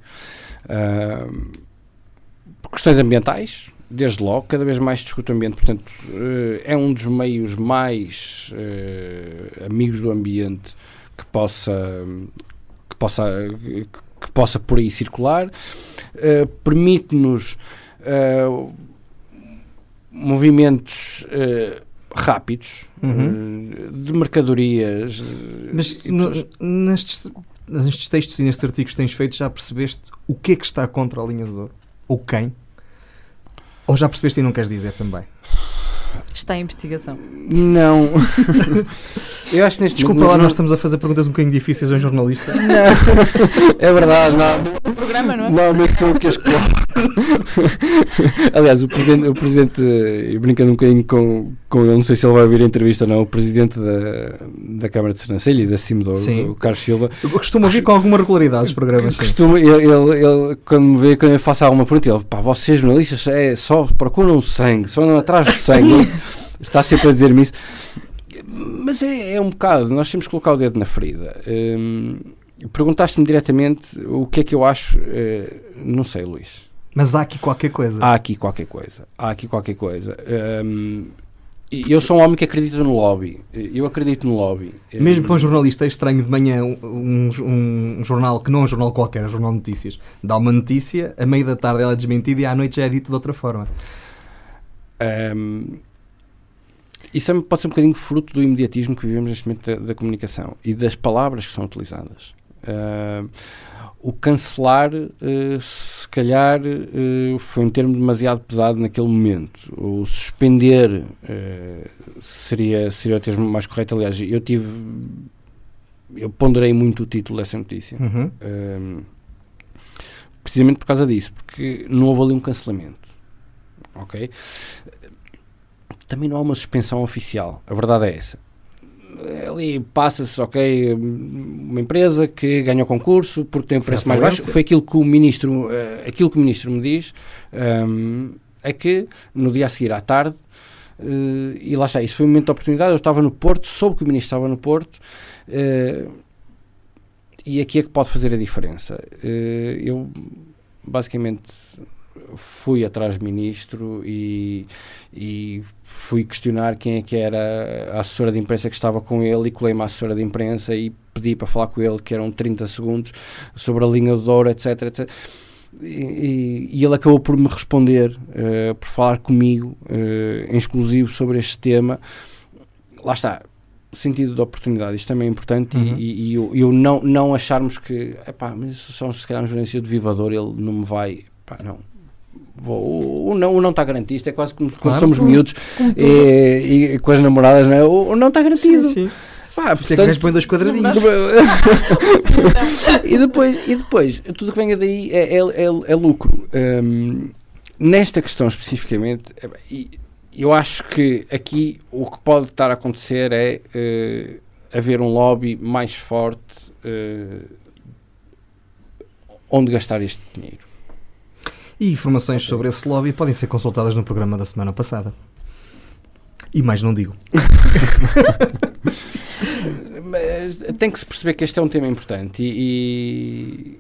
Por questões ambientais, desde logo, cada vez mais discute o ambiente. Portanto, eh, é um dos meios mais eh, amigos do ambiente que possa. que possa que possa por aí circular. uh, permite-nos uh, movimentos rápidos uhum. de mercadorias. Mas no, nestes, nestes textos e nestes artigos que tens feito, já percebeste o que é que está contra a linha do Douro? Ou quem? Ou já percebeste e não queres dizer também? Está em investigação. Não. Eu acho neste Desculpa lá, nós estamos a fazer perguntas um bocadinho difíceis a um jornalista. Não. É verdade, não. O programa, não é? Normalmente sou o que as Aliás, o presidente, o presidente brincando um bocadinho com, com ele, não sei se ele vai ouvir a entrevista ou não, o presidente da, da Câmara de Sernancelha e da Cimdor, o Carlos Silva. Eu costumo ouvir com alguma regularidade os programas. Costuma, ele, ele, ele, quando me vê, quando eu faço alguma pergunta, ele, pá, vocês jornalistas é, só procuram sangue, só andam atrás do sangue. está sempre a dizer-me isso. Mas é, é, um bocado, nós temos que colocar o dedo na ferida. Hum, Perguntaste-me diretamente o que é que eu acho, uh, não sei, Luís. Mas há aqui qualquer coisa. Há aqui qualquer coisa. Há aqui qualquer coisa. Um, eu sou um homem que acredita no lobby. Eu acredito no lobby. Mesmo para um jornalista é estranho de manhã um, um, um, jornal que não é um jornal qualquer, é um jornal de notícias. Dá uma notícia, a meio da tarde ela é desmentida e à noite já é dita de outra forma. Um, isso é, pode ser um bocadinho fruto do imediatismo que vivemos neste momento da, da comunicação e das palavras que são utilizadas. Uh, o cancelar, uh, se calhar, uh, foi um termo demasiado pesado naquele momento. O suspender seria, seria o termo mais correto. Aliás, eu tive. Eu ponderei muito o título dessa notícia. Uhum. precisamente por causa disso, porque não houve ali um cancelamento. Ok? Também não há uma suspensão oficial. A verdade é essa ali passa-se, ok, uma empresa que ganha o concurso porque tem um preço mais baixo, foi aquilo que o ministro, uh, aquilo que o ministro me diz, um, ehm, é que no dia a seguir à tarde, uh, e lá está, isso foi um momento de oportunidade, eu estava no Porto, soube que o ministro estava no Porto, uh, e aqui é que pode fazer a diferença. eu, basicamente, fui atrás do ministro e, e fui questionar quem é que era a assessora de imprensa que estava com ele e colei-me à assessora de imprensa e pedi para falar com ele, que eram 30 segundos, sobre a linha do Douro, etc, etc. E, e, ele acabou por me responder, uh, por falar comigo uh, em exclusivo sobre este tema. Lá está, sentido de oportunidade, isto também é importante uhum. e, e, eu, eu, não, não acharmos que, epá, mas só se calhar um jornalista de Vivador ele não me vai, epá, não, o, o, não, o não está garantido, isto é quase como claro, quando somos como, miúdos como e, e, com as namoradas, não é? O, o não está garantido. Sim, sim. Pá, portanto, é que põe dois quadradinhos. e, depois, e depois, tudo que venha daí é, é, é, é lucro. Um, nesta questão especificamente, é, eu acho que aqui o que pode estar a acontecer é uh, haver um lobby mais forte uh, onde gastar este dinheiro. E informações sobre esse lobby podem ser consultadas no programa da semana passada. E mais não digo. Mas tem que se perceber que este é um tema importante e,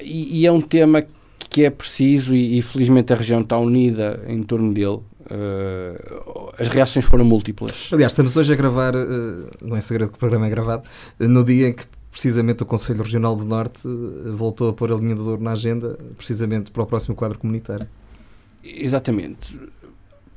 e, e é um tema que é preciso e, e, felizmente a região está unida em torno dele. Uh, as reações foram múltiplas. Aliás, estamos hoje a gravar, uh, não é segredo que o programa é gravado, uh, no dia em que precisamente o Conselho Regional do Norte eh, voltou a pôr a linha do Douro na agenda, precisamente para o próximo quadro comunitário. Exatamente.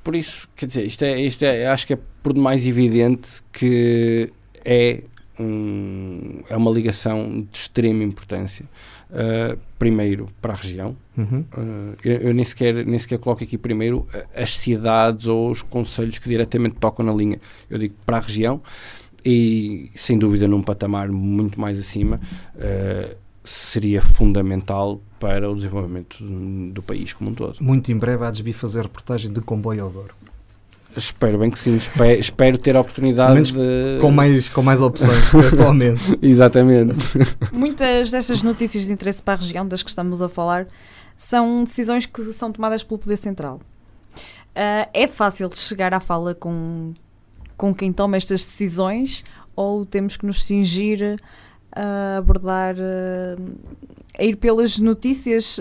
Por isso, quer dizer, isto é, isto é acho que é por demais evidente que é, um, é uma ligação de extrema importância. Uh, primeiro para a região. Uhum. Uh, eu, eu, nem, sequer, nem sequer coloco aqui primeiro as cidades ou os conselhos que diretamente tocam na linha. Eu digo para a região e sem dúvida num patamar muito mais acima uh, seria fundamental para o desenvolvimento do país como um todo. Muito em breve há de fazer reportagem de comboio ao Douro. Espero bem que sim, espero, espero ter a oportunidade de... com, mais, com mais opções atualmente. Exatamente. Muitas destas notícias de interesse para a região das que estamos a falar são decisões que são tomadas pelo Poder Central. Uh, é fácil chegar à fala com, com quem toma estas decisões ou temos que nos cingir a abordar, a ir pelas notícias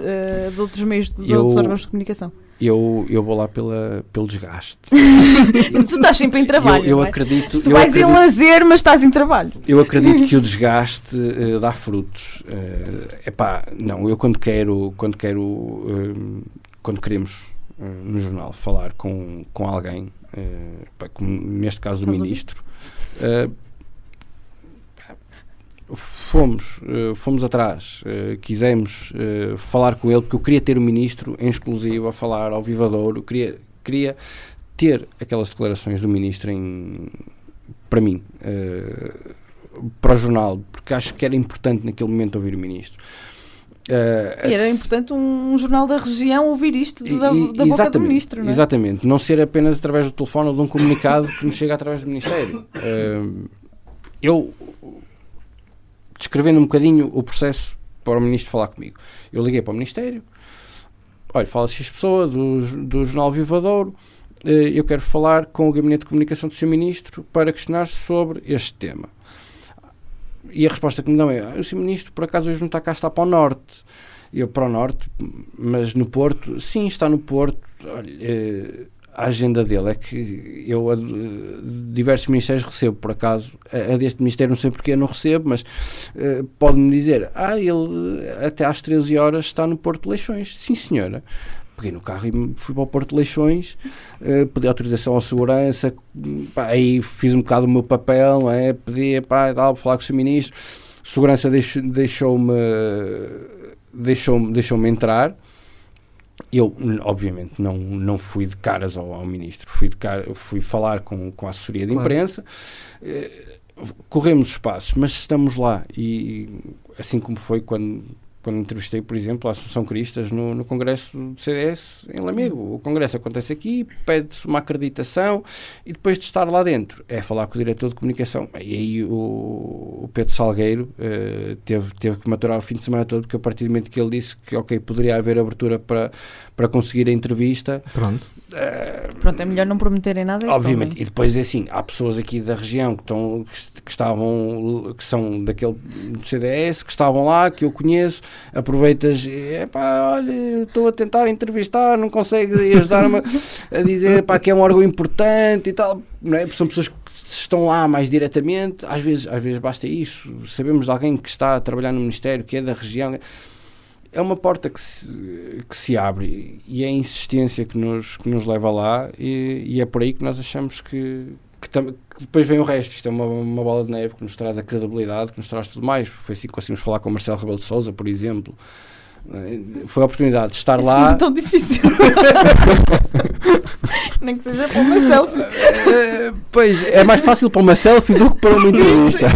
de outros meios, de eu, outros órgãos de comunicação? Eu, eu vou lá pela, pelo desgaste. tu estás sempre em trabalho. Eu, eu é? acredito. Tu eu vais acredito, em lazer, mas estás em trabalho. Eu acredito que o desgaste uh, dá frutos. Uh, epá, não, eu quando quero, quando quero, uh, quando queremos no jornal falar com, com alguém, epá, como neste caso o ministro, fomos, uh, fomos atrás, quisemos falar com ele, porque eu queria ter o ministro em exclusivo a falar ao Vivadouro, queria, queria ter aquelas declarações do ministro em, para mim, para o jornal, porque acho que era importante naquele momento ouvir o ministro. Uh, era importante um, um, jornal da região ouvir isto da, da boca do ministro, não é? Exatamente, não ser apenas através do telefone ou de um comunicado que nos chega através do Ministério. Uh, eu descrevendo um bocadinho o processo para o Ministro falar comigo. Eu liguei para o Ministério, olha, fala X pessoa do, do Jornal Vivadouro, eh, eu quero falar com o Gabinete de Comunicação do Sr. Ministro para questionar sobre este tema. E a resposta que me dão é, ah, o Sr. Ministro por acaso hoje não está cá, está para o Norte. Eu para o Norte, mas no Porto, sim, está no Porto. Olha, eh, a agenda dele é que eu a, diversos ministérios recebo por acaso a, deste ministério não sei porque não recebo mas uh, pode-me dizer ah ele até às 13 horas está no Porto de Leixões sim senhora peguei no carro e fui para o Porto de Leixões uh, pedi autorização à segurança pá, aí fiz um bocado o meu papel é? pedi pá, tal, falar com o seu ministro. Segurança deixou-me deixou-me deixou-me deixou entrar. Eu, obviamente, não, não fui de caras ao, ao ministro, fui, de cara, fui falar com, com a assessoria de claro. imprensa, eh, corremos os passos, mas estamos lá. E assim como foi quando quando entrevistei, por exemplo, a Assunção Cristas no, no Congresso do CDS em Lamego. O Congresso acontece aqui, pede-se uma acreditação e depois de estar lá dentro é falar com o diretor de comunicação. E aí o, o Pedro Salgueiro uh, teve, teve que maturar o fim de semana todo, porque a partir do momento que ele disse que, ok, poderia haver abertura para, para conseguir a entrevista. Pronto. Uh, Pronto, é melhor não prometerem nada. Obviamente. Homem. E depois, é assim, há pessoas aqui da região que, estão, que, que estavam, que são daquele do CDS, que estavam lá, que eu conheço aproveitas e pá, olha, estou a tentar entrevistar, não consegue ajudar-me a dizer pá, que é um órgão importante e tal, não é? São pessoas que estão lá mais diretamente, às vezes, às vezes basta isso, sabemos de alguém que está a trabalhar no Ministério, que é da região, é uma porta que se, que se abre e é a insistência que nos, que nos leva lá e, e é por aí que nós achamos que, que, que, depois vem o resto. Isto é uma, uma bola de neve que nos traz a credibilidade, que nos traz tudo mais. Foi assim que conseguimos falar com o Marcelo Rebelo de Souza, por exemplo. Foi a oportunidade de estar Isso lá. Não é tão difícil. Nem que seja para uma selfie. Uh, pois, é mais fácil para uma selfie do que para uma entrevista.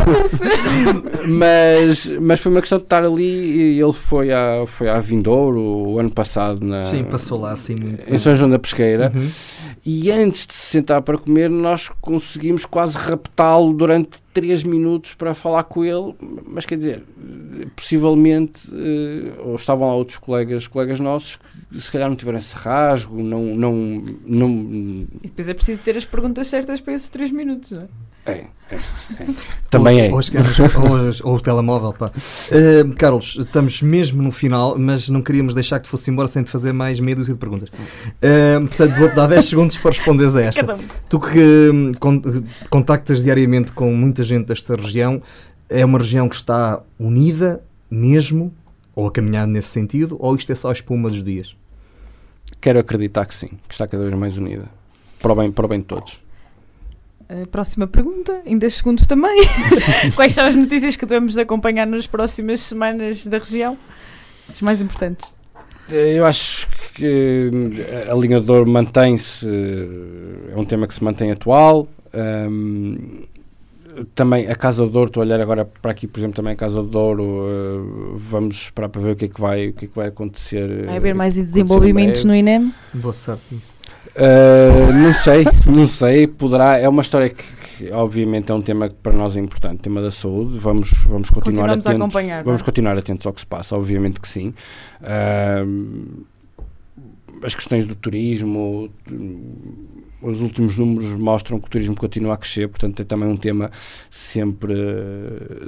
mas, mas foi uma questão de estar ali e ele foi a, foi a Vindouro o ano passado. Na, Sim, passou lá assim muito. Em São João da Pesqueira. Uhum e antes de se sentar para comer, nós conseguimos quase raptá-lo durante 3 minutos para falar com ele, mas quer dizer, possivelmente, uh, ou estavam lá outros colegas, colegas nossos que se calhar não tiveram esse rasgo, não, não, não... E depois é preciso ter as perguntas certas para esses 3 minutos, não é? É, é, é. Também é. Ou, ou, ou, o telemóvel, pá. Uh, Carlos, estamos mesmo no final, mas não queríamos deixar que te fosse embora sem te fazer mais meia dúzia de perguntas. Uh, portanto, vou-te dar 10 segundos para responderes a esta. Tu que hum, contactas diariamente com muita gente desta região, é uma região que está unida mesmo, ou a caminhar nesse sentido, ou isto é só a espuma dos dias? Quero acreditar que sim, que está cada vez mais unida. Para o bem, para o bem de todos. Próxima pergunta, em 10 segundos também. Quais são as notícias que devemos acompanhar nas próximas semanas da região? As mais importantes. Eu acho que a linha de dor mantém-se, é um tema que se mantém atual. Um, também a Casa do Douro, estou a olhar agora para aqui, por exemplo, também a Casa do Douro, uh, vamos esperar para ver o que é que vai, o que é que vai acontecer. Vai haver mais desenvolvimentos no INEM? Boa sorte nisso. Uh, não sei, não sei, poderá, é uma história que, que, obviamente é um tema que para nós é importante, tema da saúde, vamos, vamos continuar atentos, vamos é? continuar atentos ao que se passa, obviamente que sim. Uh, as questões do turismo, os últimos números mostram que o turismo continua a crescer, portanto é também um tema sempre,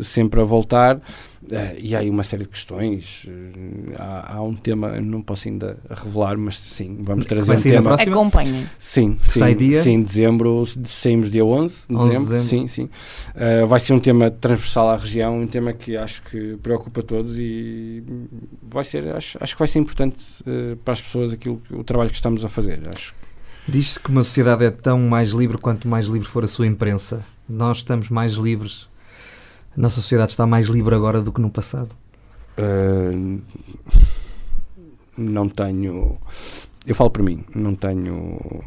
sempre a voltar. Uh, e há aí uma série de questões. Uh, há, há, um tema, não posso ainda revelar, mas sim, vamos trazer um tema. Acompanhem. Sim, sim, Sai dia? sim, dezembro, saímos dia 11 de 11 dezembro, dezembro. Sim, sim. Uh, vai ser um tema transversal à região, um tema que acho que preocupa todos e vai ser, acho, acho que vai ser importante para as pessoas aquilo, o trabalho que estamos a fazer. Acho Diz-se que uma sociedade é tão mais livre quanto mais livre for a sua imprensa. Nós estamos mais livres a nossa sociedade está mais livre agora do que no passado? Uh, não tenho. Eu falo por mim, não tenho.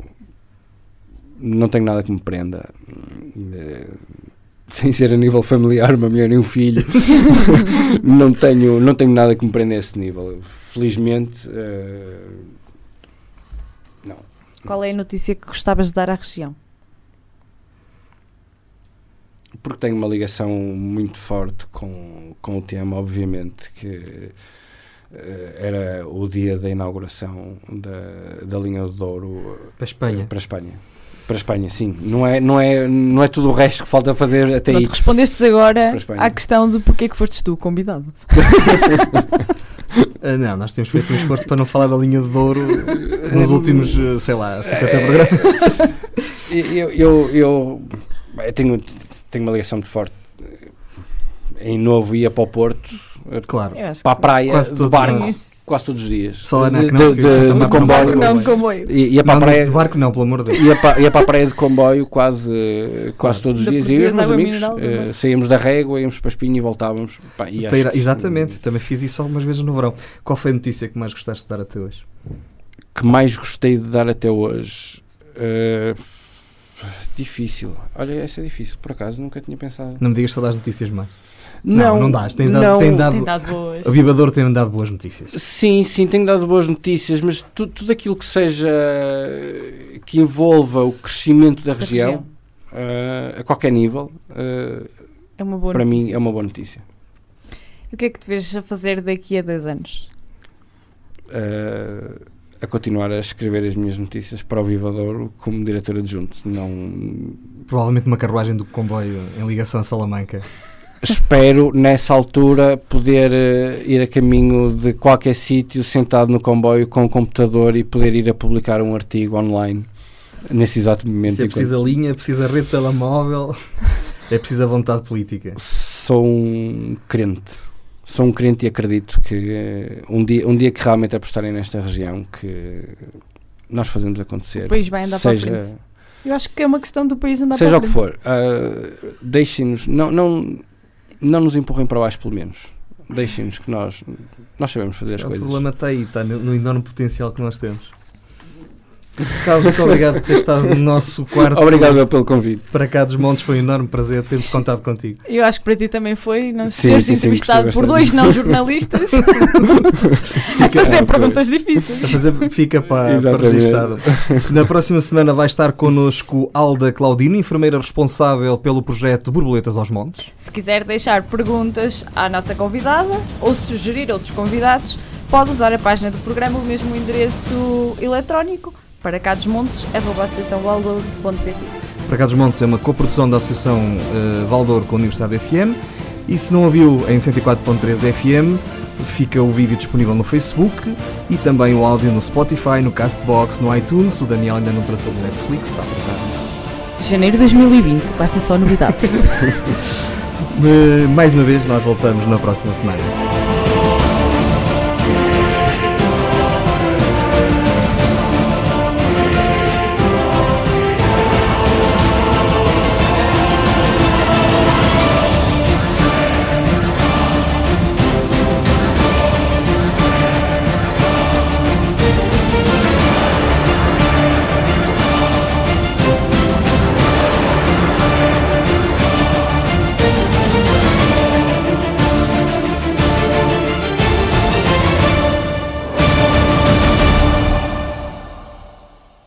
Não tenho nada que me prenda. Uh, sem ser a nível familiar, uma mulher nem um filho, não, tenho, não tenho nada que me prenda a esse nível. Felizmente, uh. Qual é a notícia que gostavas de dar à região? porque tenho uma ligação muito forte com, com o tema, obviamente, que uh, era o dia da inauguração da, da linha do Douro para a Espanha. Uh, para a Espanha. Para a Espanha, sim. Não é, não, é, não é tudo o resto que falta fazer até Pronto, aí. respondestes agora à questão de porque é que foste tu convidado. Uh, não, nós temos feito um esforço para não falar da linha de Douro nos últimos, sei lá, 50 programas. eu, eu, eu, eu tenho, tenho uma ligação muito forte. Em novo ia para o Porto, claro. para a praia, de barco. Quase todos os dias. Só de, de, de, de comboio. Não, de comboio. Ia para não, a praia. De barco não, pelo amor de Deus. Ia para, ia para a praia de comboio quase, quase todos os dias. E os meus amigos uh, saíamos da régua, íamos para a espinha e voltávamos. Pá, e ir, exatamente, também fiz isso algumas vezes no verão. Qual foi a notícia que mais gostaste de dar até hoje? Que mais gostei de dar até hoje? Uh, Difícil. Olha, essa é difícil. Por acaso nunca tinha pensado. Não me digas só das notícias mais. Não, não, não dás. Tens dado, não, tem dado, tem dado boas. O Vivador tem dado boas notícias. Sim, sim, tem dado boas notícias, mas tu, tudo aquilo que seja que envolva o crescimento da, da região, região. Uh, a qualquer nível, uh, é uma boa para notícia. mim é uma boa notícia. E o que é que te vês a fazer daqui a 10 anos? Uh, a continuar a escrever as minhas notícias para o Vivadouro como diretor adjunto. Não... Provavelmente uma carruagem do comboio em ligação a Salamanca. Espero, nessa altura, poder uh, ir a caminho de qualquer sítio, sentado no comboio com o um computador e poder ir a publicar um artigo online nesse exato momento. Se é preciso enquanto... linha, é preciso rede telemóvel, é preciso a vontade política. Sou um crente sou um crente e acredito que um dia, um dia que realmente apostarem nesta região, que nós fazemos acontecer. O país vai andar seja, para a frente. Eu acho que é uma questão do país andar seja para a frente. Seja o que for, uh, deixem-nos, não, não, não nos empurrem para baixo, pelo menos. Deixem-nos que nós, nós sabemos fazer as o coisas. O problema está aí, está no, no enorme potencial que nós temos. Carlos, muito obrigado por ter estado no nosso quarto. Obrigado pelo convite. Para cá dos Montes foi um enorme prazer ter contado contigo. Eu acho que para ti também foi, não sim, seres sim, entrevistado sim, por dois não jornalistas a fazer perguntas difíceis. A fazer, fica para, para registado. Na próxima semana vai estar connosco Alda Claudino, enfermeira responsável pelo projeto Borboletas aos Montes. Se quiser deixar perguntas à nossa convidada ou sugerir outros convidados, pode usar a página do programa, o mesmo endereço eletrónico para cá dos Montes, associaçãovaldouro.pt. Para cá dos Montes é uma coprodução da Associação uh, Valdouro com a Universidade FM e se não a viu em 104.3 FM, fica o vídeo disponível no Facebook e também o áudio no Spotify, no Castbox, no iTunes. O Daniel ainda não tratou do Netflix, está a tratar disso. Janeiro de 2020, vai ser só novidades. Mais uma vez, nós voltamos na próxima semana.